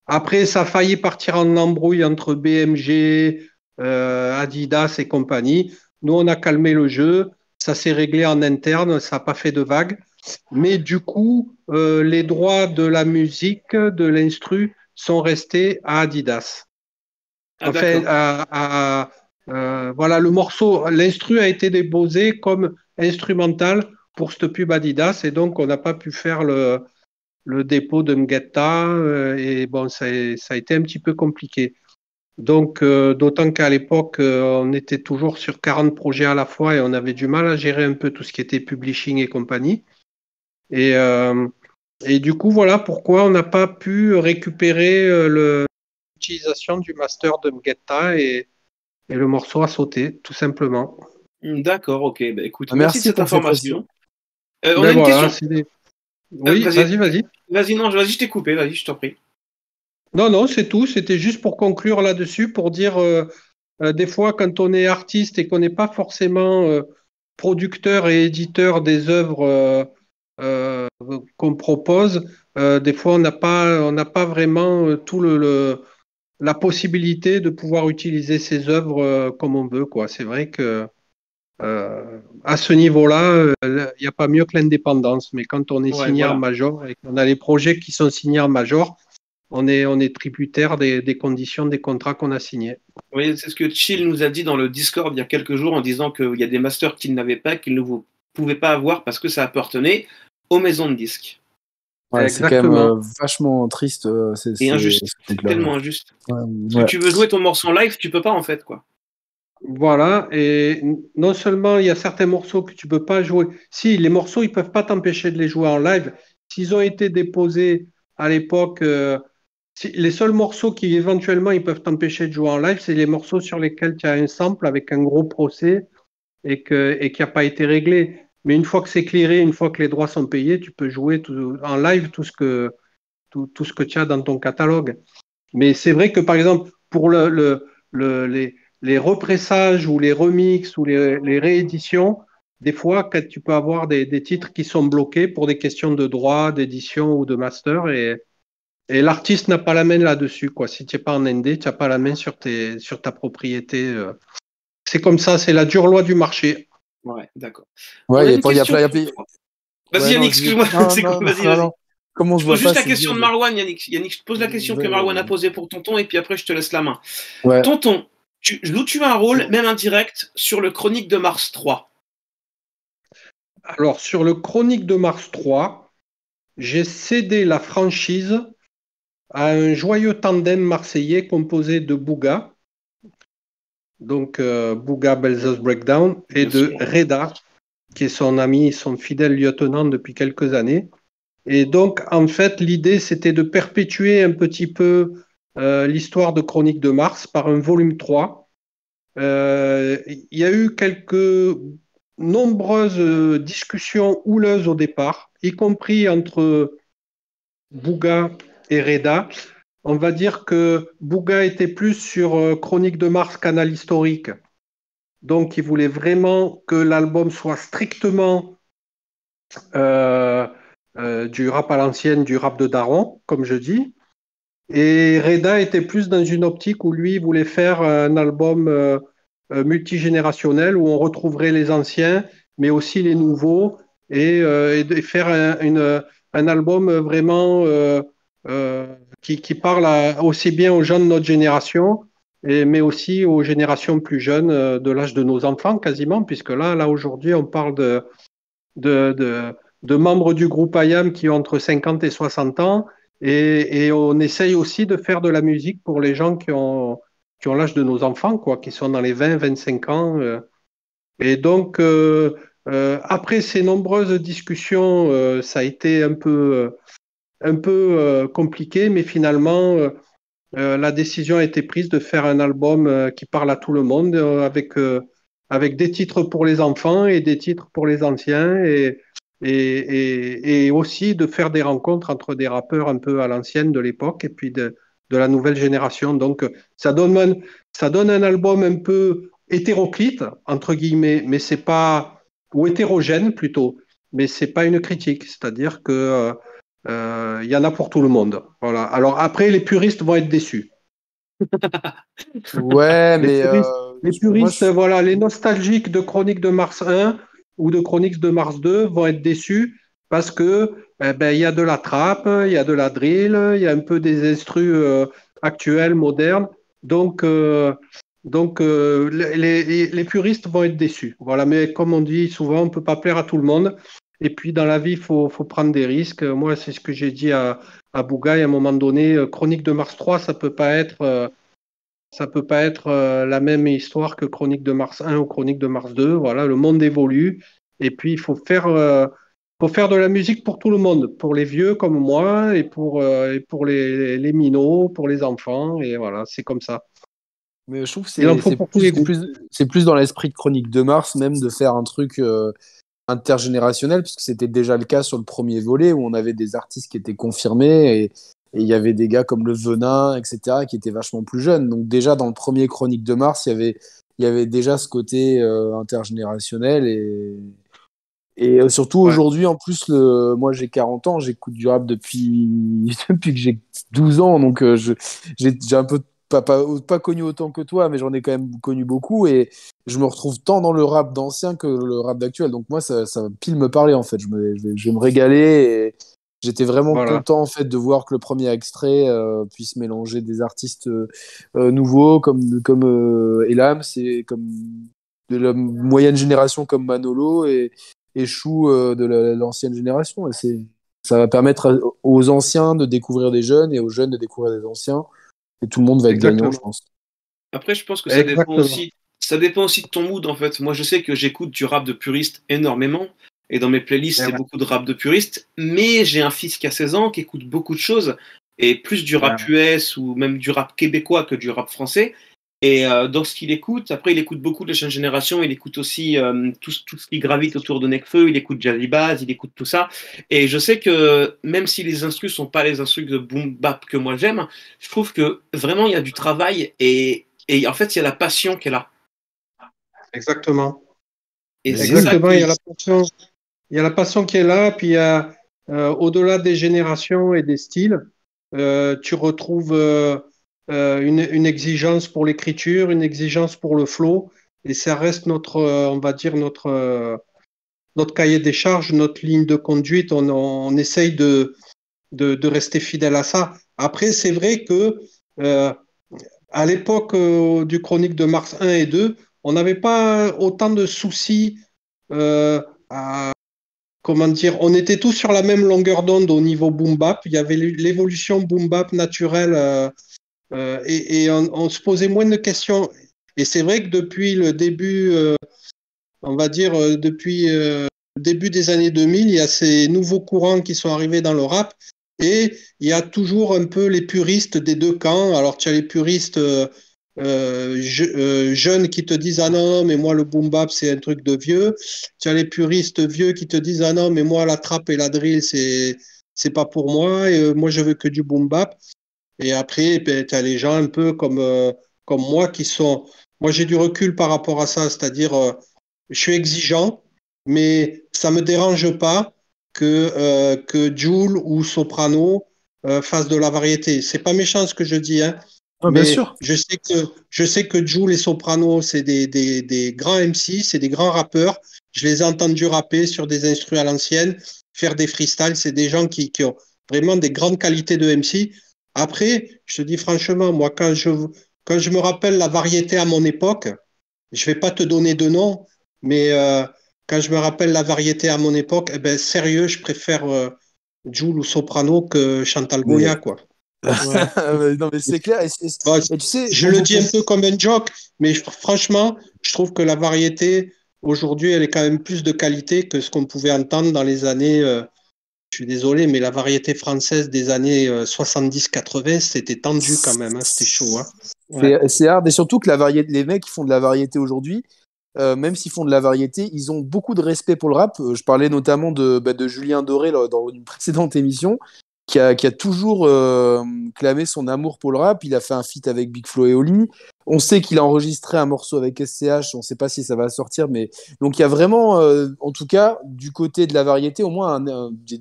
Après, ça a failli partir en embrouille entre BMG, euh, Adidas et compagnie. Nous, on a calmé le jeu. Ça s'est réglé en interne. Ça n'a pas fait de vagues. Mais du coup, euh, les droits de la musique, de l'instru, sont restés à Adidas. Ah, Enfin, à- à- euh, voilà, le morceau, l'instru a été déposé comme instrumental pour cette pub Adidas et donc on n'a pas pu faire le, dépôt de Mgetta euh, et bon, ça, a- été un petit peu compliqué. Donc, euh, d'autant qu'à l'époque, on était toujours sur 40 projets à la fois et on avait du mal à gérer un peu tout ce qui était publishing et compagnie. Et, et du coup, voilà pourquoi on n'a pas pu récupérer l'utilisation du master de Mgetta et, et le morceau a sauté, tout simplement. D'accord, ok. Bah, écoute, merci, merci de cette pour cette information. Euh, on Ben a une voilà, question. des- Oui, vas-y. vas-y, vas-y. Vas-y, non, vas-y, je t'ai coupé. Vas-y, je t'en prie. Non, non, c'est tout. C'était juste pour conclure là-dessus, pour dire euh, euh, des fois, quand on est artiste et qu'on n'est pas forcément euh, producteur et éditeur des œuvres euh, euh, qu'on propose, euh, des fois, on n'a pas, on n'a pas vraiment euh, tout le, le- la possibilité de pouvoir utiliser ces œuvres euh, comme on veut, quoi. C'est vrai que euh, à ce niveau-là, euh, il n'y a pas mieux que l'indépendance. Mais quand on est Ouais, signé voilà. en major et qu'on a les projets qui sont signés en major, on est, on est tributaire des, des conditions des contrats qu'on a signés. Oui, c'est ce que Chill nous a dit dans le Discord il y a quelques jours en disant qu'il y a des masters qu'il n'avait pas, qu'il ne vous pouvait pas avoir parce que ça appartenait aux maisons de disques. Ouais, c'est quand même euh, vachement triste. euh, c'est, Et injuste. ce C'est tellement injuste. Ouais, Parce ouais. que tu veux jouer ton morceau en live, tu peux pas en fait, quoi. Voilà, et non seulement il y a certains morceaux que tu peux pas jouer. Si, les morceaux, ils peuvent pas t'empêcher de les jouer en live. S'ils ont été déposés à l'époque, euh, si- les seuls morceaux qui éventuellement ils peuvent t'empêcher de jouer en live, c'est les morceaux sur lesquels tu as un sample avec un gros procès et, que, et qui n'a pas été réglé. Mais une fois que c'est clearé, une fois que les droits sont payés, tu peux jouer en live tout ce que, tout, ce que tu as dans ton catalogue. Mais c'est vrai que, par exemple, pour le, le, le- les, repressages ou les remixes ou les, rééditions, des fois, tu peux avoir des, titres qui sont bloqués pour des questions de droit, d'édition ou de master, et, l'artiste n'a pas la main là-dessus. Si tu n'es pas en ND, tu n'as pas la main sur ta propriété. euh. C'est comme ça, c'est la dure loi du marché. Ouais, d'accord. Ouais, On a il y a une pas- il y a question plein- il y a pour plein- toi. Vas-y, Ouais, Yannick, je- excuse-moi. *laughs* Vas-y, vas-y. comment je pose juste la question de Marwan, Yannick. Yannick, je pose la question que Marwan a posée pour Tonton et puis après je te laisse la main. Tonton, tu, joues-tu un rôle, même indirect, sur le Chronique de Mars 3 Alors, sur le Chronique de Mars 3, j'ai cédé la franchise à un joyeux tandem marseillais composé de Bouga, donc euh, Bouga Belzos Breakdown, et de Reda, qui est son ami, son fidèle lieutenant depuis quelques années. Et donc, en fait, l'idée, c'était de perpétuer un petit peu euh, l'histoire de Chronique de Mars par un volume 3. Euh, il y a eu quelques nombreuses discussions houleuses au départ, y compris entre Bouga et Reda. On va dire que Bouga était plus sur euh, Chronique de Mars canal historique. Donc, il voulait vraiment que l'album soit strictement euh, euh, du rap à l'ancienne, du rap de Daron, comme je dis. Et Reda était plus dans une optique où lui voulait faire un album multigénérationnel où on retrouverait les anciens, mais aussi les nouveaux, et, faire un, album vraiment qui, qui, parle aussi bien aux gens de notre génération, et, mais aussi aux générations plus jeunes euh, de l'âge de nos enfants quasiment, puisque là, là aujourd'hui, on parle de, de, de, de, membres du groupe IAM qui ont entre 50 et 60 ans, et, et, on essaye aussi de faire de la musique pour les gens qui ont, qui ont l'âge de nos enfants, quoi, qui sont dans les 20, 25 ans. Euh. Et donc, euh, euh, après ces nombreuses discussions, euh, ça a été un peu un peu euh, compliqué, mais finalement, euh, euh, la décision a été prise de faire un album qui parle à tout le monde, avec, avec des titres pour les enfants et des titres pour les anciens, et, et, et, aussi de faire des rencontres entre des rappeurs un peu à l'ancienne de l'époque et puis de, de la nouvelle génération. Donc, ça donne un, ça donne un album un peu hétéroclite, entre guillemets, mais c'est pas, ou hétérogène plutôt, mais c'est pas une critique. C'est-à-dire que il y en a pour tout le monde. Voilà. Alors après, les puristes vont être déçus. ouais, mais les puristes, euh, voilà, les nostalgiques de Chronique de Mars 1 ou de Chroniques de Mars 2 vont être déçus parce que eh ben, il y a de la trappe, il y a de la drill, il y a un peu des instrus euh, actuels, modernes. Donc, donc les, les, puristes vont être déçus. Voilà, mais comme on dit souvent, on ne peut pas plaire à tout le monde. Et puis dans la vie, il faut, faut, prendre des risques. Moi, c'est ce que j'ai dit à, à Bougaï à un moment donné. Euh, Chronique de Mars 3, ça peut pas être, euh, ça peut pas être euh, la même histoire que Chronique de Mars 1 ou Chronique de Mars 2. Voilà, le monde évolue. Et puis il faut faire, faut faire de la musique pour tout le monde, pour les vieux comme moi et pour, et pour les, les minots, pour les enfants. Et voilà, c'est comme ça. Mais je trouve que c'est plus, plus, dans l'esprit de Chronique de Mars, même de faire un truc intergénérationnel, puisque c'était déjà le cas sur le premier volet où on avait des artistes qui étaient confirmés et il y avait des gars comme Le Venin, etc., qui étaient vachement plus jeunes. Donc déjà dans le premier Chronique de Mars, il y avait, il y avait déjà ce côté euh, intergénérationnel et, et euh, surtout aujourd'hui, en plus, le, moi j'ai 40 ans, j'écoute du rap depuis, *laughs* depuis que j'ai 12 ans, donc euh, j'ai un peu pas, pas, connu autant que toi, mais j'en ai quand même connu beaucoup et je me retrouve tant dans le rap d'ancien que le rap d'actuel. Donc moi, ça, ça pile me parler en fait. Je, me, je, vais, me régaler et j'étais vraiment content en fait de voir que le premier extrait euh, puisse mélanger des artistes euh, euh, nouveaux comme comme Elam, c'est comme de la moyenne génération comme Manolo et, et Chou de l'ancienne génération. Et c'est ça va permettre aux anciens de découvrir des jeunes et aux jeunes de découvrir des anciens et tout le monde va être gagnant, je pense. Après, je pense que ça dépend aussi. Ça dépend aussi de ton mood en fait. Moi, je sais que j'écoute du rap de puriste énormément. Et dans mes playlists, c'est beaucoup de rap de puriste. Mais j'ai un fils qui a 16 ans, qui écoute beaucoup de choses. Et plus du rap US ou même du rap québécois que du rap français. Et euh, dans ce qu'il écoute, après, il écoute beaucoup de la jeune génération, il écoute aussi euh, tout, tout, ce qui gravite autour de Necfeu, il écoute Jazzy Bass, il écoute tout ça. Et je sais que même si les instrus sont pas les instrus de boom bap que moi j'aime, je trouve que vraiment il y a du travail et, et en fait il y a la passion qui est là. Exactement. Et Exactement, il y a la passion. Il y a la passion qui est là, puis il y a euh, au-delà des générations et des styles, tu retrouves euh, une, exigence pour l'écriture, une exigence pour le flow, et ça reste notre, euh, on va dire notre euh, notre cahier des charges, notre ligne de conduite. On, essaye de de, rester fidèle à ça. Après, c'est vrai que à l'époque du Chronique de Mars 1 et 2, on n'avait pas autant de soucis à, comment dire, on était tous sur la même longueur d'onde au niveau boom bap. Il y avait l'évolution boom bap naturelle euh, euh, et, on, se posait moins de questions. Et c'est vrai que depuis le début, euh, on va dire depuis le début des années 2000, il y a ces nouveaux courants qui sont arrivés dans le rap et il y a toujours un peu les puristes des deux camps. Alors tu as les puristes euh, je, euh, jeunes qui te disent ah non, mais moi le boom bap c'est un truc de vieux. Tu as les puristes vieux qui te disent ah non mais moi la trappe et la drill c'est c'est pas pour moi et euh, moi je veux que du boom bap. Et après ben, tu as les gens un peu comme euh, comme moi qui sont moi j'ai du recul par rapport à ça, c'est-à-dire euh, je suis exigeant mais ça me dérange pas que euh, que Joule ou Soprano fassent de la variété. C'est pas méchant ce que je dis hein. Ah, bien sûr. Je sais que, je sais que Jules et Soprano, c'est des, des, des, grands MC, c'est des grands rappeurs. Je les ai entendus rapper sur des instruments à l'ancienne, faire des freestyles. C'est des gens qui, qui ont vraiment des grandes qualités de MC. Après, je te dis franchement, moi, quand je, quand je me rappelle la variété à mon époque, je vais pas te donner de nom, mais euh, quand je me rappelle la variété à mon époque, eh ben, sérieux, je préfère euh, Jules ou Soprano que Chantal Goya, quoi. Ouais. *laughs* non, mais c'est clair. Et, et, ouais, et tu sais, je le dis un peu comme un joke, mais je, franchement, je trouve que la variété, aujourd'hui, elle est quand même plus de qualité que ce qu'on pouvait entendre dans les années. Euh, suis désolé, mais la variété française des années euh, 70-80, c'était tendu quand même. Hein, c'était chaud. Hein. Ouais. C'est hard. Et surtout que la variété, les mecs qui font de la variété aujourd'hui, euh, même s'ils font de la variété, ils ont beaucoup de respect pour le rap. Je parlais notamment de, bah, de Julien Doré là, dans une précédente émission qui a, toujours euh, clamé son amour pour le rap. Il a fait un feat avec Big Flo et Oli. On sait qu'il a enregistré un morceau avec SCH. On ne sait pas si ça va sortir, mais donc il y a vraiment, euh, en tout cas, du côté de la variété, au moins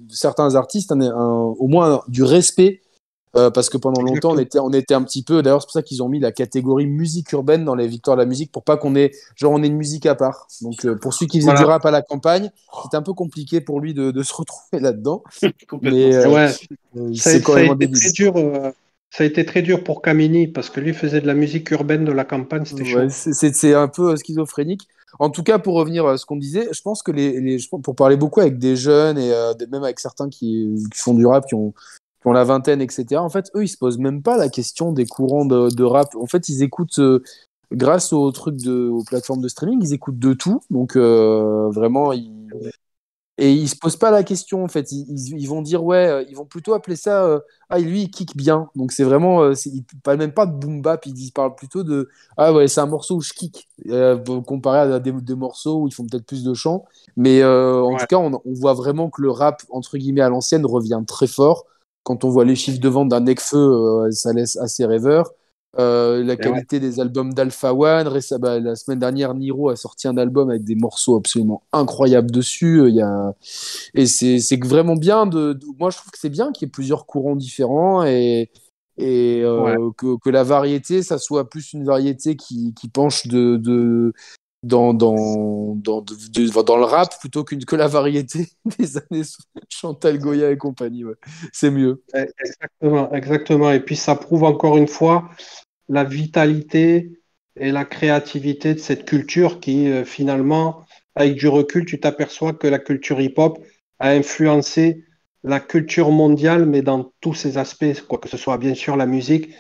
certains artistes, au moins du respect. Euh, parce que pendant longtemps, on était, on était un petit peu. D'ailleurs, c'est pour ça qu'ils ont mis la catégorie musique urbaine dans les victoires de la musique pour pas qu'on ait, genre, on ait une musique à part. Donc, euh, pour celui qui faisait voilà. du rap à la campagne, c'était un peu compliqué pour lui de, de se *laughs* retrouver là-dedans. Mais euh, ouais. c'est quand même très dur. Ça a été très dur pour Camini parce que lui faisait de la musique urbaine de la campagne, c'était ouais, C'est un peu schizophrénique. En tout cas, pour revenir à ce qu'on disait, je pense que les, les, pour parler beaucoup avec des jeunes et euh, même avec certains qui, qui, font du rap, qui ont, qui ont la vingtaine, etc. En fait, eux, ils se posent même pas la question des courants de, de rap. En fait, ils écoutent, euh, grâce aux trucs de, aux plateformes de streaming, ils écoutent de tout. Donc, euh, vraiment, ils, et ils se posent pas la question en fait. Ils, ils, ils vont dire ouais, ils vont plutôt appeler ça euh, ah lui il kick bien. Donc c'est vraiment, euh, ils parlent même pas de boom bap, ils parlent plutôt de ah ouais c'est un morceau où je kick euh, comparé à des, des, morceaux où ils font peut-être plus de chants. Mais euh, en ouais. tout cas on, on, voit vraiment que le rap entre guillemets à l'ancienne revient très fort. Quand on voit les chiffres de vente d'un Necfeu, ça laisse assez rêveur. Euh, la qualité ouais. des albums d'Alpha One. Bah, la semaine dernière, Niro a sorti un album avec des morceaux absolument incroyables dessus. Il y a... Et c'est vraiment bien. De, de... Moi, je trouve que c'est bien qu'il y ait plusieurs courants différents et, et euh, ouais. que, que, la variété, ça soit plus une variété qui, qui penche de, de, dans, dans, dans, dans le rap plutôt qu'une que la variété *laughs* des années Chantal Goya et compagnie. C'est mieux. Exactement, exactement. Et puis ça prouve encore une fois la vitalité et la créativité de cette culture qui, euh, finalement, avec du recul, tu t'aperçois que la culture hip-hop a influencé la culture mondiale, mais dans tous ses aspects, quoi que ce soit bien sûr la musique,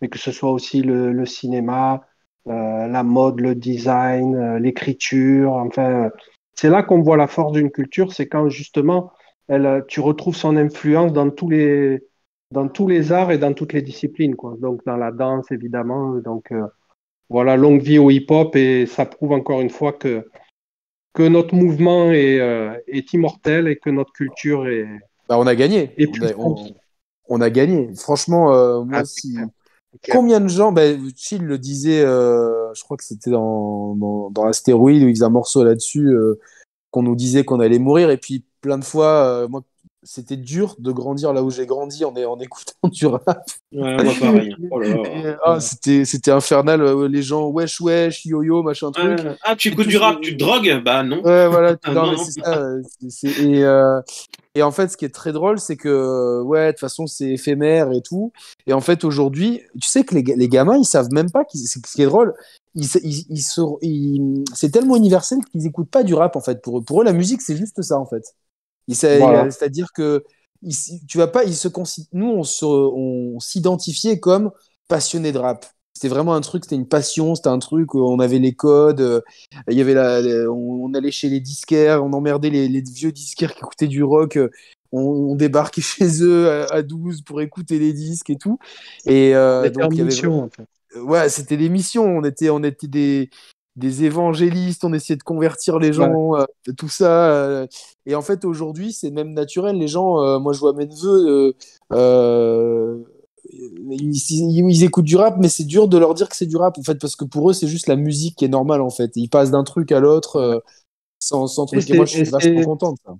mais que ce soit aussi le, cinéma, la mode, le design, euh, l'écriture, enfin, c'est là qu'on voit la force d'une culture, c'est quand justement elle, tu retrouves son influence dans tous les, dans tous les arts et dans toutes les disciplines, quoi. Donc dans la danse, évidemment. Donc euh, voilà, longue vie au hip-hop et ça prouve encore une fois que, que notre mouvement est, euh, est immortel et que notre culture est. Bah, on a gagné. On a, on, on, a, gagné. Franchement, euh, moi, ah, si. Combien de gens, bah, Chill le disait, euh, je crois que c'était dans, dans, Astéroïde où il faisait un morceau là-dessus, qu'on nous disait qu'on allait mourir. Et puis plein de fois, moi, c'était dur de grandir là où j'ai grandi en, en écoutant *laughs* du rap. Ouais, moi pareil. *laughs* Oh. Et, ah, c'était, c'était infernal. euh, Les gens, wesh, wesh, yo-yo, machin truc. Ah, tu écoutes du rap, tu te drogues? Bah non. Ouais, voilà. *laughs* Ah, non, non, c'est ça. euh, et, euh, et en fait, ce qui est très drôle, c'est que, euh, ouais, de toute façon, c'est éphémère et tout. Et en fait, aujourd'hui, tu sais que les, les gamins, ils savent même pas. Ce qui est drôle, ils, ils, ils ils- c'est tellement universel qu'ils écoutent pas du rap, en fait. Pour eux, pour eux la musique, c'est juste ça, en fait. Voilà. C'est-à-dire que tu vas pas, se nous, on s'identifiait comme passionnés de rap. C'était vraiment un truc, c'était une passion, c'était un truc où on avait les codes, euh, il y avait la, la- on, on allait chez les disquaires, on emmerdait les, les vieux disquaires qui écoutaient du rock, euh, on, on débarquait *laughs* chez eux à, à 12 pour écouter les disques et tout. Et euh, C'était donc, il y avait ouais, c'était des missions. On était, on était des, des évangélistes, on essayait de convertir les gens, euh, tout ça. euh. et en fait, aujourd'hui, c'est même naturel. Les gens, euh, moi, je vois mes neveux, ils, ils- ils écoutent du rap, mais c'est dur de leur dire que c'est du rap, en fait, parce que pour eux, c'est juste la musique qui est normale, en fait. Ils passent d'un truc à l'autre sans, sans truc. Et, c'est- moi, je et suis vachement content de ça.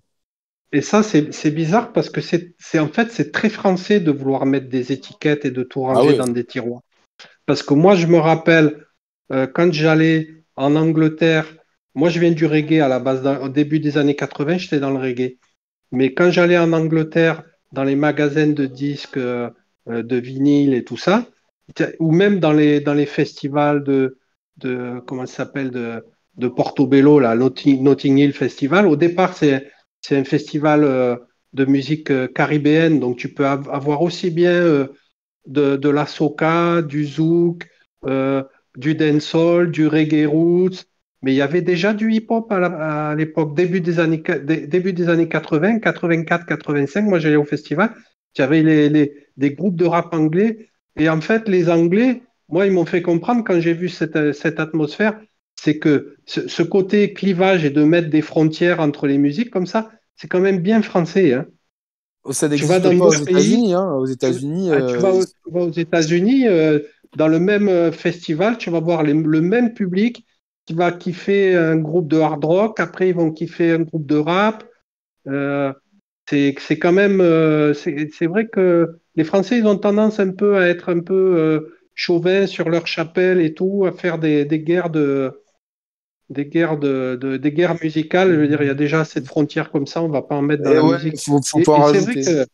Et ça, c'est bizarre parce que c'est c'est- en fait, c'est très français de vouloir mettre des étiquettes et de tout ranger Ah oui. dans des tiroirs. Parce que moi, je me rappelle, quand j'allais en Angleterre, moi, je viens du reggae à la base, au début des années 80, j'étais dans le reggae. Mais quand j'allais en Angleterre, dans les magasins de disques, euh, de vinyle et tout ça, ou même dans les, dans les festivals de, de comment ça s'appelle, de, de Portobello, là, Notting, Notting Hill Festival, au départ, c'est c'est un festival euh, de musique euh, caribéenne, donc tu peux av- avoir aussi bien de, la soca, du zouk, du dancehall, du reggae roots, mais il y avait déjà du hip-hop à l'époque, début des années, début des années 80, 84, 85, moi j'allais au festival, j'avais les, les- des groupes de rap anglais, et en fait les Anglais, moi ils m'ont fait comprendre quand j'ai vu cette, cette atmosphère, c'est que ce, ce côté clivage et de mettre des frontières entre les musiques comme ça, c'est quand même bien français. Hein. Ça vas n'existe pas aux États-Unis. Hein. Aux États-Unis, Ah, tu, euh, tu vas aux États-Unis, euh, dans le même euh, festival, tu vas voir les- le même public qui va kiffer un groupe de hard rock, après ils vont kiffer un groupe de rap. Euh, c'est quand même, euh, c'est vrai que les Français, ils ont tendance un peu à être un peu euh, chauvins sur leur chapelle et tout, à faire des, des guerres de des guerres de, de- des guerres musicales. Je veux dire, il y a déjà cette frontière comme ça, on va pas en mettre dans eh la ouais, musique. faut, faut Et- et c'est vrai rajouter. que-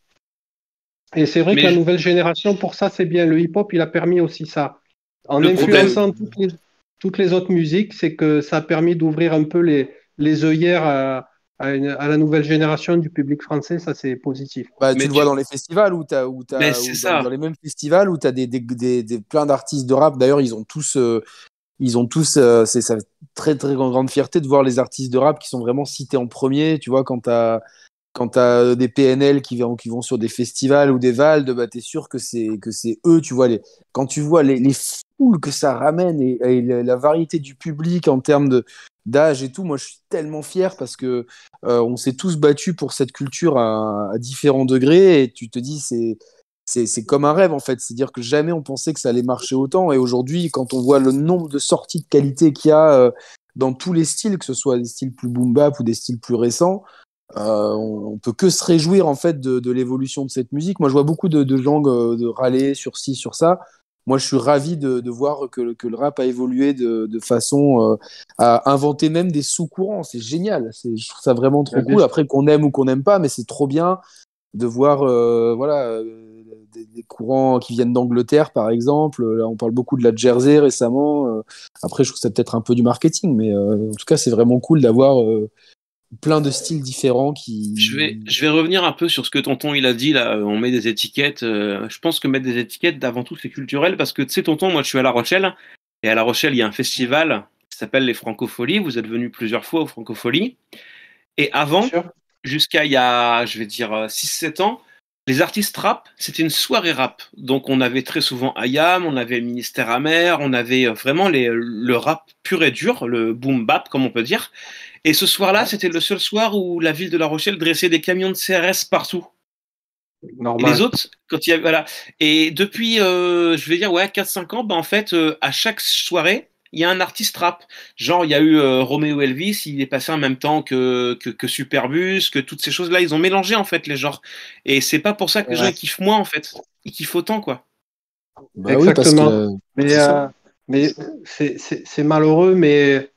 et c'est vrai Mais que la nouvelle génération, pour ça, c'est bien. Le hip-hop, il a permis aussi ça. En Le influençant toutes les, toutes les autres musiques, c'est que ça a permis d'ouvrir un peu les, les œillères à, à, une- à la nouvelle génération du public français. Ça, c'est positif. Bah, Mais tu le tu- vois dans les festivals où t'as, Mais où c'est dans, ça. dans les mêmes festivals où tu as des, des, des, des- plein d'artistes de rap. D'ailleurs, ils ont tous, euh, ils ont tous, euh, c'est très très grande, grande fierté de voir les artistes de rap qui sont vraiment cités en premier. Tu vois, quand tu as quand t'as des PNL qui vont, qui vont sur des festivals ou des Valdes, bah, t'es sûr que c'est eux. Tu vois, les, quand tu vois les, les foules que ça ramène et, la, variété du public en termes d'âge et tout, moi je suis tellement fier parce que euh, on s'est tous battus pour cette culture à, différents degrés et tu te dis c'est c'est c'est comme un rêve en fait, c'est-à-dire que jamais on pensait que ça allait marcher autant et aujourd'hui quand on voit le nombre de sorties de qualité qu'il y a euh, dans tous les styles, que ce soit des styles plus boom bap ou des styles plus récents, euh, on, on peut que se réjouir en fait de, de l'évolution de cette musique. Moi je vois beaucoup de, de gens euh, de râler sur ci sur ça. Moi, je suis ravi de, voir que, le- que le rap a évolué de, façon euh, à inventer même des sous-courants. C'est génial. Je trouve ça vraiment trop Ouais, cool. Après, qu'on aime ou qu'on n'aime pas, mais c'est trop bien de voir euh, voilà, des, des courants qui viennent d'Angleterre, par exemple. Là, on parle beaucoup de la Jersey récemment. Après, je trouve c'est peut-être un peu du marketing, mais en tout cas, c'est vraiment cool d'avoir plein de styles différents qui. Je vais, je vais revenir un peu sur ce que tonton il a dit là. On met des étiquettes. euh, je pense que mettre des étiquettes, avant tout, c'est culturel parce que tu sais, tonton, moi je suis à La Rochelle et à La Rochelle, il y a un festival qui s'appelle les Francopholies. Vous êtes venu plusieurs fois aux Francopholies. Et avant, jusqu'à il y a, je vais dire, euh, 6-7 ans, les artistes rap, c'était une soirée rap. Donc on avait très souvent Ayam, on avait Ministère Amer, on avait euh, vraiment les, le rap pur et dur, le boom bap, comme on peut dire. Et ce soir-là, c'était le seul soir où la ville de La Rochelle dressait des camions de CRS partout. Et Normal. les autres, quand il y a, voilà. Et depuis, euh, je vais dire, ouais, 4-5 ans, bah, en fait, euh, à chaque soirée, il y a un artiste rap. Genre, il y a eu euh, Romeo Elvis, il est passé en même temps que, que, Superbus, que toutes ces choses-là. Ils ont mélangé, en fait, les genres. Et c'est pas pour ça que les gens kiffent moins, en fait. Ils kiffent autant, quoi. Bah Exactement. Mais, euh, mais c'est malheureux, mais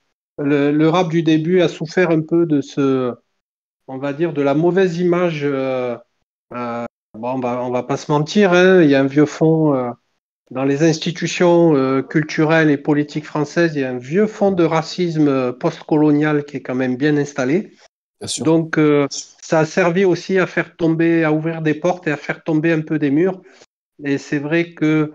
le, rap du début a souffert un peu de ce, on va dire, de la mauvaise image. Euh, bon, on va, on va pas se mentir, hein, il y a un vieux fond dans les institutions euh, culturelles et politiques françaises, il y a un vieux fond de racisme euh, postcolonial qui est quand même bien installé. Donc, euh, ça a servi aussi à faire tomber, à ouvrir des portes et à faire tomber un peu des murs. Et c'est vrai que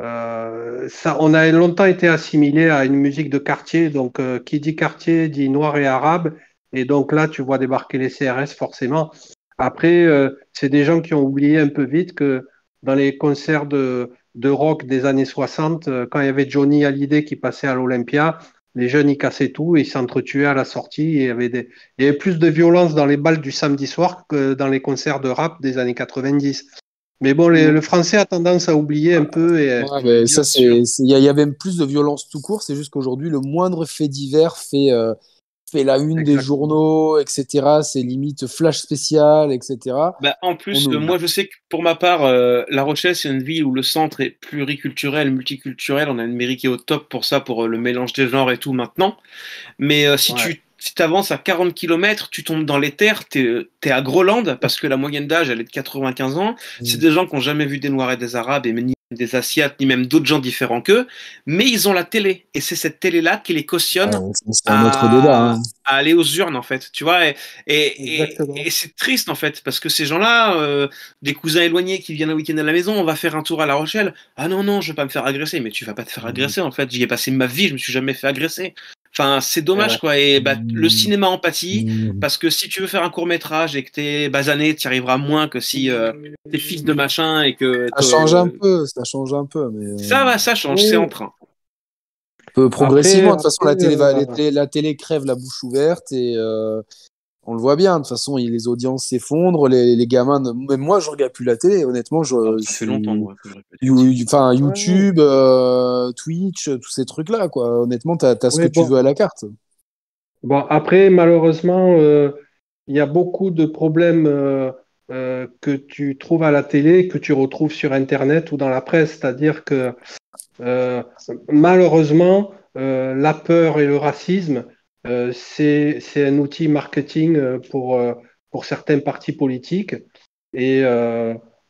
ça, on a longtemps été assimilé à une musique de quartier. Donc, qui dit quartier dit noir et arabe. Et donc là, tu vois débarquer les CRS forcément. Après, c'est des gens qui ont oublié un peu vite que dans les concerts de, de rock des années 60, euh, quand il y avait Johnny Hallyday qui passait à l'Olympia, les jeunes ils cassaient tout et ils s'entretuaient à la sortie. il, y avait des... il y avait plus de violence dans les balles du samedi soir que dans les concerts de rap des années 90. Mais bon, le français a tendance à oublier un peu. Et, ça, c'est, il y, avait même plus de violence tout court. C'est juste qu'aujourd'hui, le moindre fait divers fait, euh, fait la une des journaux, etc. C'est limite flash spécial, etc. Bah, en plus, euh, moi je sais que pour ma part, euh, La Rochelle, c'est une ville où le centre est pluriculturel, multiculturel. On a une mairie qui est au top pour ça, pour euh, le mélange des genres et tout maintenant. Mais si tu si avances à 40 km, tu tombes dans les terres, tu es, à Groland, parce que la moyenne d'âge, elle est de 95 ans. C'est mmh. des gens qui n'ont jamais vu des Noirs et des Arabes, et des Asiates, ni même d'autres gens différents qu'eux, mais ils ont la télé. Et c'est cette télé-là qui les cautionne ah, hein. à, aller aux urnes, en fait. Tu vois, et, et, c'est triste, en fait, parce que ces gens-là, euh, des cousins éloignés qui viennent un week-end à la maison, on va faire un tour à La Rochelle. Ah non, non, je vais pas me faire agresser. Mais tu vas pas te faire mmh. agresser, en fait. J'y ai passé ma vie, je me suis jamais fait agresser. Enfin, c'est dommage, quoi. Et bah, le mmh. cinéma empathie, mmh. parce que si tu veux faire un court métrage et que t'es basané, tu y arriveras moins que si euh, t'es fils de machin et que. Ça change un peu, ça change un peu. Mais... Euh, ça va, ça change, c'est en train. progressivement, de toute façon, la télé, va, la télé crève la bouche ouverte et euh, on le voit bien. De toute façon, les audiences s'effondrent, les, les, gamins. Même moi, je regarde plus la télé. Honnêtement, je. Ah, ça fait longtemps. enfin, YouTube, euh, Twitch, tous ces trucs-là, quoi. Honnêtement, tu as, ce que tu veux à la carte. Bon, après, malheureusement, euh, il y a beaucoup de problèmes euh, que tu trouves à la télé, que tu retrouves sur Internet ou dans la presse. C'est-à-dire que malheureusement, la peur et le racisme c'est un outil marketing euh, pour, euh, pour certains partis politiques et,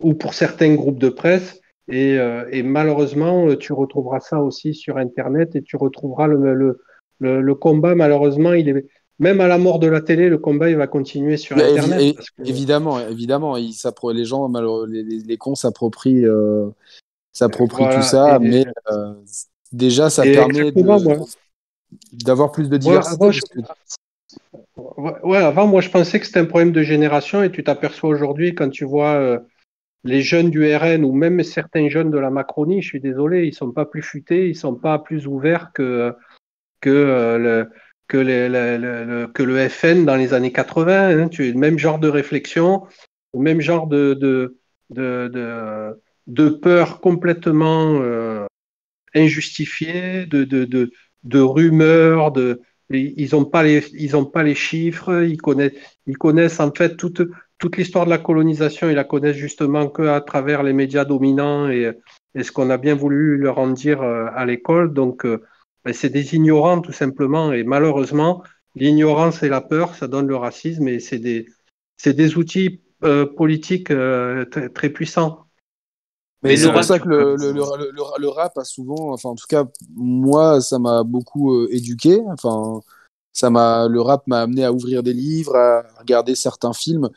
ou pour certains groupes de presse. Et, et, malheureusement, tu retrouveras ça aussi sur Internet et tu retrouveras le, le, le, combat. Malheureusement, il est même à la mort de la télé, le combat il va continuer sur Internet. Évidemment, évidemment, il les gens, les, les, cons s'approprient, euh, tout ça, mais déjà ça permet de, d'avoir plus de diversité. Ouais, avant, moi, je pensais que c'était un problème de génération et tu t'aperçois aujourd'hui quand tu vois euh, les jeunes du RN ou même certains jeunes de la Macronie, je suis désolé, ils sont pas plus futés, ils sont pas plus ouverts que, que, euh, le, que, le, que le FN dans les années 80. Hein. tu, même genre de réflexion, le même genre de, de, de, de, peur complètement euh, injustifiée, de, de, de rumeurs, de, ils n'ont pas les, ils ont pas les chiffres, ils connaissent, ils connaissent en fait toute, toute l'histoire de la colonisation, ils la connaissent justement qu'à travers les médias dominants et, et ce qu'on a bien voulu leur en dire euh, à l'école. Donc, euh, ben, c'est des ignorants tout simplement et malheureusement, l'ignorance et la peur, ça donne le racisme et c'est des, des outils euh, politiques très, très puissants. Mais c'est pour ça que le, le, *laughs* le, le, rap a souvent, enfin en tout cas moi ça m'a beaucoup euh, éduqué. Enfin ça m'a, le rap m'a amené à ouvrir des livres, à regarder certains films.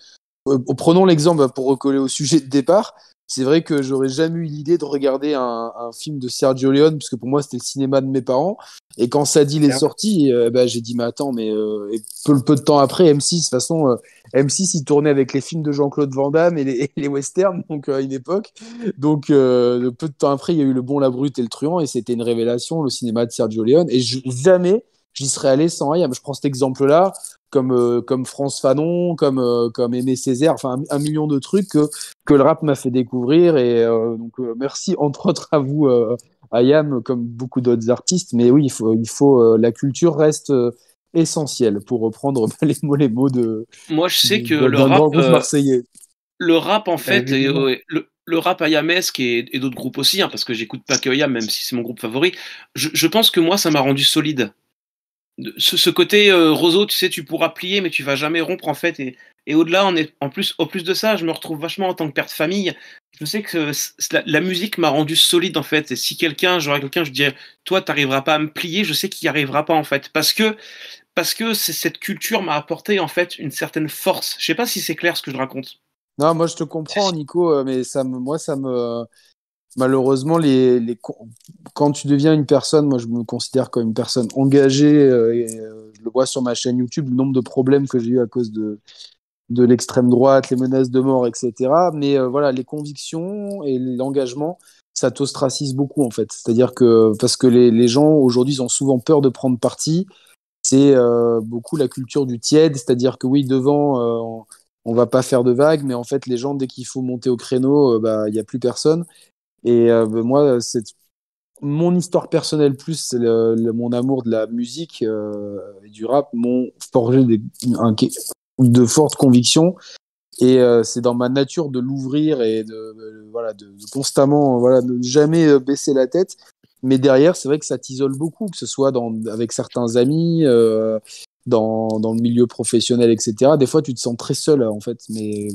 Euh, prenons l'exemple pour recoller au sujet de départ c'est vrai que j'aurais jamais eu l'idée de regarder un, un, film de Sergio Leone, parce que pour moi c'était le cinéma de mes parents. Et quand ça dit les sorties, euh, bah, j'ai dit mais attends, mais euh, et peu, peu de temps après, M6, de toute façon, euh, M6 il tournait avec les films de Jean-Claude Van Damme et les, les westerns, donc à une époque. Donc peu de temps après, il y a eu Le Bon, la Brute et le Truand, et c'était une révélation, le cinéma de Sergio Leone. Et je, jamais j'y serais allé sans rien. Je prends cet exemple-là, comme, euh, comme France Fanon, comme, euh, comme Aimé Césaire, enfin un, million de trucs que, que le rap m'a fait découvrir. Et euh, donc merci entre autres à vous, IAM comme beaucoup d'autres artistes. Mais oui, il faut, il faut la culture reste essentielle pour reprendre *laughs* les mots, les mots de. Moi, je sais que le rap, marseillais. le rap, en fait, le, le, rap ayamesque et, et d'autres groupes aussi, hein, parce que j'écoute pas que IAM, même si c'est mon groupe favori. Je, je pense que moi, ça m'a rendu solide ce, côté euh, roseau, tu sais, tu pourras plier, mais tu vas jamais rompre en fait. Et, et au-delà, on est en plus, au plus de ça, je me retrouve vachement en tant que père de famille. Je sais que la, musique m'a rendu solide en fait. Et si quelqu'un, j'aurais quelqu'un, je dirais, toi, tu n'arriveras pas à me plier. Je sais qu'il n'y arrivera pas en fait, parce que parce que cette culture m'a apporté en fait une certaine force. Je sais pas si c'est clair ce que je raconte. Non, moi je te comprends, Nico, euh, mais ça me, moi ça me, malheureusement, les, quand tu deviens une personne, moi je me considère comme une personne engagée, euh, et, euh, je le vois sur ma chaîne YouTube, le nombre de problèmes que j'ai eu à cause de, de l'extrême droite, les menaces de mort, etc. Mais euh, voilà, les convictions et l'engagement, ça t'ostracise beaucoup en fait. C'est-à-dire que, parce que les, les gens aujourd'hui ont souvent peur de prendre parti, c'est beaucoup la culture du tiède, c'est-à-dire que oui, devant, on va pas faire de vagues, mais en fait, les gens, dès qu'il faut monter au créneau, bah, il n'y a plus personne. Et euh, ben, moi, c'est mon histoire personnelle plus mon amour de la musique euh, et du rap m'ont forgé de fortes convictions. Et euh, c'est dans ma nature de l'ouvrir et de, voilà, de, constamment voilà, ne jamais baisser la tête. Mais derrière, c'est vrai que ça t'isole beaucoup, que ce soit dans, avec certains amis, dans, dans, le milieu professionnel, etc. Des fois, tu te sens très seul, en fait, mais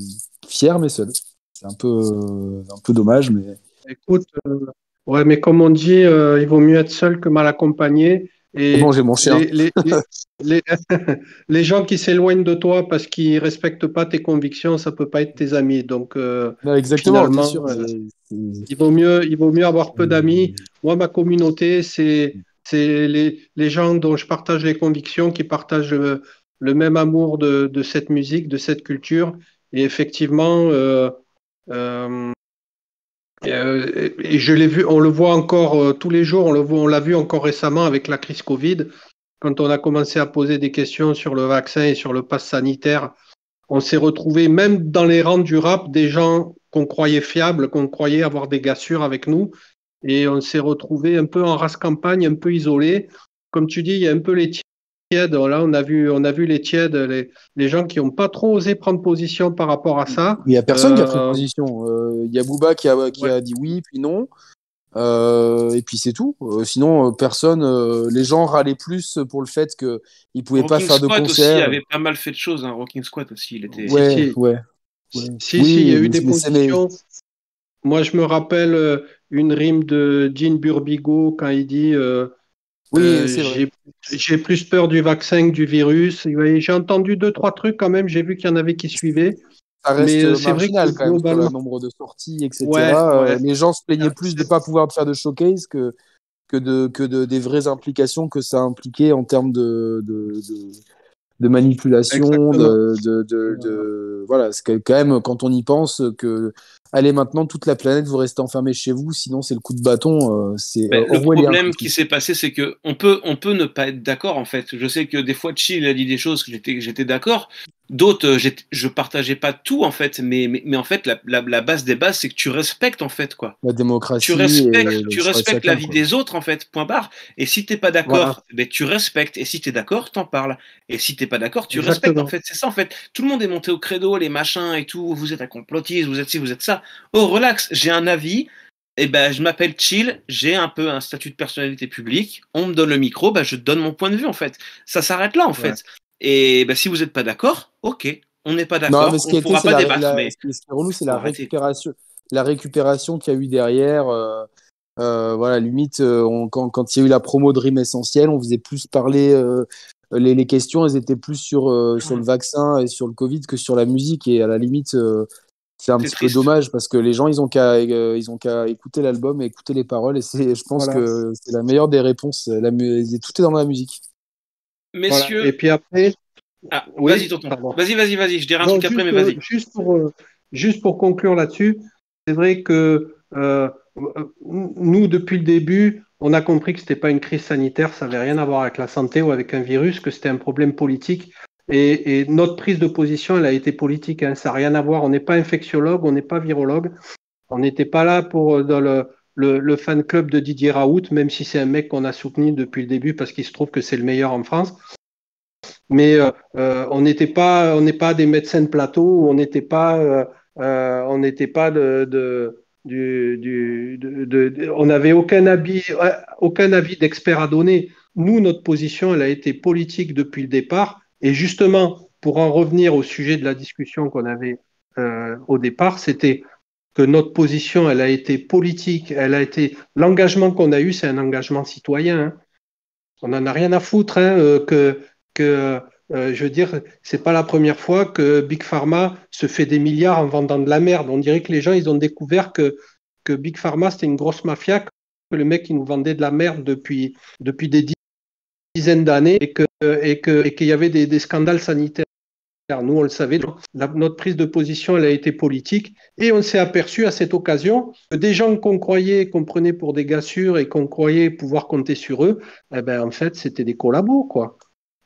fier, mais seul. C'est un peu, un peu dommage, mais Écoute, euh, ouais, mais comme on dit, euh, il vaut mieux être seul que mal accompagné. Et bon, j'ai mon chien. *laughs* Les, gens qui s'éloignent de toi parce qu'ils respectent pas tes convictions, ça peut pas être tes amis. Donc, euh, exactement. il vaut mieux, il vaut mieux avoir peu d'amis. Moi, ma communauté, c'est c'est les, les, gens dont je partage les convictions, qui partagent le, même amour de, de, cette musique, de cette culture. Et effectivement, euh, euh, et je l'ai vu, on le voit encore euh, tous les jours, on l'a vu encore récemment avec la crise Covid, quand on a commencé à poser des questions sur le vaccin et sur le pass sanitaire. On s'est retrouvé même dans les rangs du rap des gens qu'on croyait fiables, qu'on croyait avoir des gars sûrs avec nous, et on s'est retrouvé un peu en race campagne, un peu isolé. Comme tu dis, il y a un peu les Là, on a vu, on a vu les tièdes, les, gens qui n'ont pas trop osé prendre position par rapport à ça. Il n'y a personne qui a pris euh, position. Euh, il y a Booba qui a, qui a dit oui, puis non. Euh, et puis c'est tout. sinon, personne. les gens râlaient plus pour le fait qu'ils ne pouvaient pas faire de concert. Aussi avait pas mal fait de choses. Hein. Rocking Squat aussi, il était. Ouais, ouais. Si, si, il y a eu des positions. Moi, je me rappelle une rime de Jean Burbigo quand il dit oui, euh, J'ai plus peur du vaccin que du virus. J'ai entendu deux, trois trucs quand même. J'ai vu qu'il y en avait qui suivaient. Ça reste c'est vrai que quand même le nombre de sorties, etc. Euh, les gens se plaignaient plus de ne pas pouvoir faire de showcase que, que, de, que de, des vraies implications que ça impliquait en termes de, de, de, manipulation, de, de, voilà, c'est quand même quand on y pense que allez maintenant toute la planète vous restez enfermé chez vous sinon c'est le coup de bâton euh, c'est ben, le problème qui s'est passé c'est que on peut on peut ne pas être d'accord en fait. Je sais que des fois Chill a dit des choses que j'étais j'étais d'accord d'autres euh, je partageais pas tout en fait mais mais, mais en fait la, la, base des bases c'est que tu respectes en fait quoi. La démocratie tu respectes tu respectes la vie des autres en fait point barre. Et si t'es pas d'accord ben tu respectes. Et si t'es d'accord t'en parles. Et si t'es pas d'accord tu respectes en fait. C'est ça en fait. Tout le monde est monté au credo les machins et tout. Vous êtes un complotiste vous êtes ci vous êtes ça. Oh, relax, j'ai un avis. Et eh ben, je m'appelle Chill, j'ai un peu un statut de personnalité publique. On me donne le micro, ben, je donne mon point de vue en fait. Ça s'arrête là en fait. Et ben, si vous n'êtes pas d'accord, ok, on n'est pas d'accord. On ne pourra pas débattre. La, Ce qui est pour nous, c'est la récupération, la récupération qu'il y a eu derrière. Euh, euh, voilà, limite, euh, quand, quand, il y a eu la promo de Rime Essentiel, on faisait plus parler. Les, les, questions, elles étaient plus sur, sur le vaccin et sur le Covid que sur la musique. Et à la limite, c'est un petit peu dommage parce que les gens ils ont qu'à euh, ils ont qu'à écouter l'album et écouter les paroles et c'est je pense que c'est la meilleure des réponses la tout est dans la musique messieurs et puis après ah, vas-y vas-y vas-y vas-y je dirai un truc après mais vas-y euh, juste pour euh, juste pour conclure là-dessus c'est vrai que nous depuis le début on a compris que c'était pas une crise sanitaire ça n'avait rien à voir avec la santé ou avec un virus que c'était un problème politique et, notre prise de position, elle a été politique. Hein. Ça n'a rien à voir. On n'est pas infectiologue, on n'est pas virologue. On n'était pas là pour, dans le, le, fan club de Didier Raoult, même si c'est un mec qu'on a soutenu depuis le début parce qu'il se trouve que c'est le meilleur en France. Mais euh, euh, on n'était pas, on n'est pas des médecins de plateau, on n'était pas, on n'était pas on n'avait aucun avis, aucun avis d'expert à donner. Nous, notre position, elle a été politique depuis le départ. Et justement, pour en revenir au sujet de la discussion qu'on avait au départ, c'était que notre position, elle a été politique, elle a été l'engagement qu'on a eu, c'est un engagement citoyen. Hein. On n'en a rien à foutre hein, euh, que, que euh, je veux dire, c'est pas la première fois que Big Pharma se fait des milliards en vendant de la merde. On dirait que les gens, ils ont découvert que, que Big Pharma, c'était une grosse mafia, que le mec, il nous vendait de la merde depuis, depuis des dizaines d'années et qu'il et que, et qu'il y avait des scandales sanitaires nous, on le savait, notre prise de position, elle a été politique, et on s'est aperçu à cette occasion que des gens qu'on croyait, qu'on prenait pour des gars sûrs et qu'on croyait pouvoir compter sur eux, eh ben, en fait, c'était des collabos, quoi.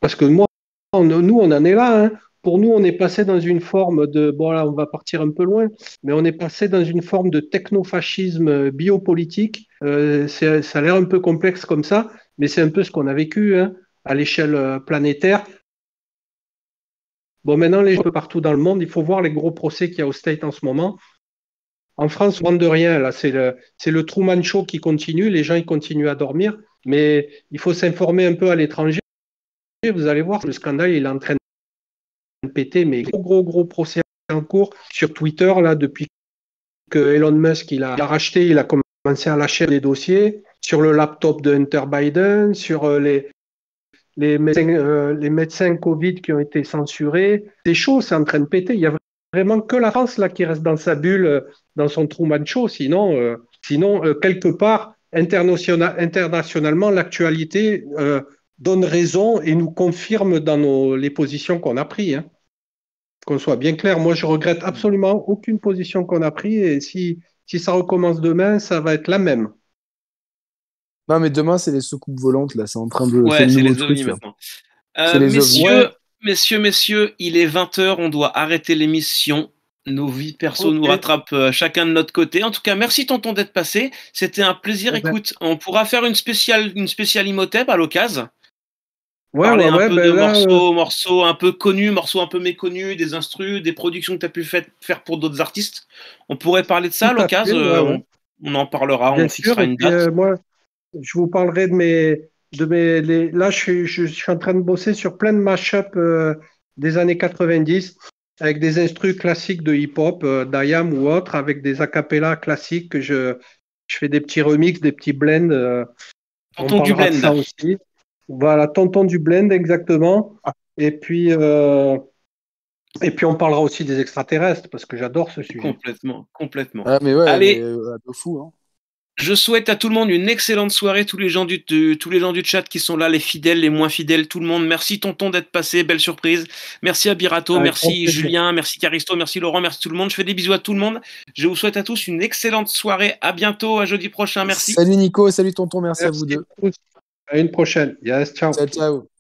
Parce que moi, nous, on en est là, hein. Pour nous, on est passé dans une forme de, bon là, on va partir un peu loin, mais on est passé dans une forme de technofascisme biopolitique. Euh, ça a l'air un peu complexe comme ça, mais c'est un peu ce qu'on a vécu hein, à l'échelle euh, planétaire. Bon, maintenant, les gens partout dans le monde, il faut voir les gros procès qu'il y a au State en ce moment. En France, on de rien. Là, c'est le, Truman Show qui continue. Les gens, ils continuent à dormir. Mais il faut s'informer un peu à l'étranger. Vous allez voir, le scandale, il est en train de péter. Mais gros, gros, gros procès en cours sur Twitter, là, depuis que Elon Musk, il a, il a racheté, il a commencé à lâcher les dossiers sur le laptop de Hunter Biden, sur euh, les, les médecins, euh, les médecins Covid qui ont été censurés. C'est chaud, c'est en train de péter. Il y a vraiment que la France là qui reste dans sa bulle, euh, dans son Truman Show. Sinon, euh, sinon quelque part, internationalement, l'actualité donne raison et nous confirme dans les positions qu'on a prises. Hein. Qu'on soit bien clair, moi je regrette absolument aucune position qu'on a prise et si ça recommence demain, ça va être la même. Non, mais demain, c'est les soucoupes volantes, là. C'est en train de. Ouais, c'est les ovnis maintenant. Euh, messieurs, messieurs, messieurs, il est 20h, on doit arrêter l'émission. Nos vies perso nous rattrapent euh, chacun de notre côté. En tout cas, merci tonton d'être passé. C'était un plaisir. Écoute, on pourra faire une spéciale, une spéciale Imhotep à l'occasion. Ouais, Parler ouais, un peu ben de morceaux, euh, morceaux un peu connus, morceaux un peu méconnus, des instrus, des productions que tu as pu faire pour d'autres artistes. On pourrait parler de ça à l'occasion. on, en parlera, on fixera une date je vous parlerai de mes. De mes là, je suis, je, suis en train de bosser sur plein de mashups euh, des années 90 avec des instrus classiques de hip-hop, euh, d'IAM ou autre, avec des acapellas classiques que je, je fais des petits remixes, des petits blends. Euh, tonton du blend. Ça aussi. Voilà, tonton du blend, exactement. Ah. Et puis. Et puis on parlera aussi des extraterrestres parce que j'adore ce sujet. Complètement, complètement. Ah, mais ouais, Allez, mais, fou. Hein. Je souhaite à tout le monde une excellente soirée, tous les gens du, tous les gens du chat qui sont là, les fidèles, les moins fidèles, tout le monde. Merci Tonton d'être passé, belle surprise. Merci à Birato, merci Julien, merci Caristo, merci Laurent, merci tout le monde. Je fais des bisous à tout le monde. Je vous souhaite à tous une excellente soirée. À bientôt, à jeudi prochain. Merci. Salut Nico, salut Tonton, merci, à vous deux. À une prochaine. Yes, ciao. Ciao, ciao.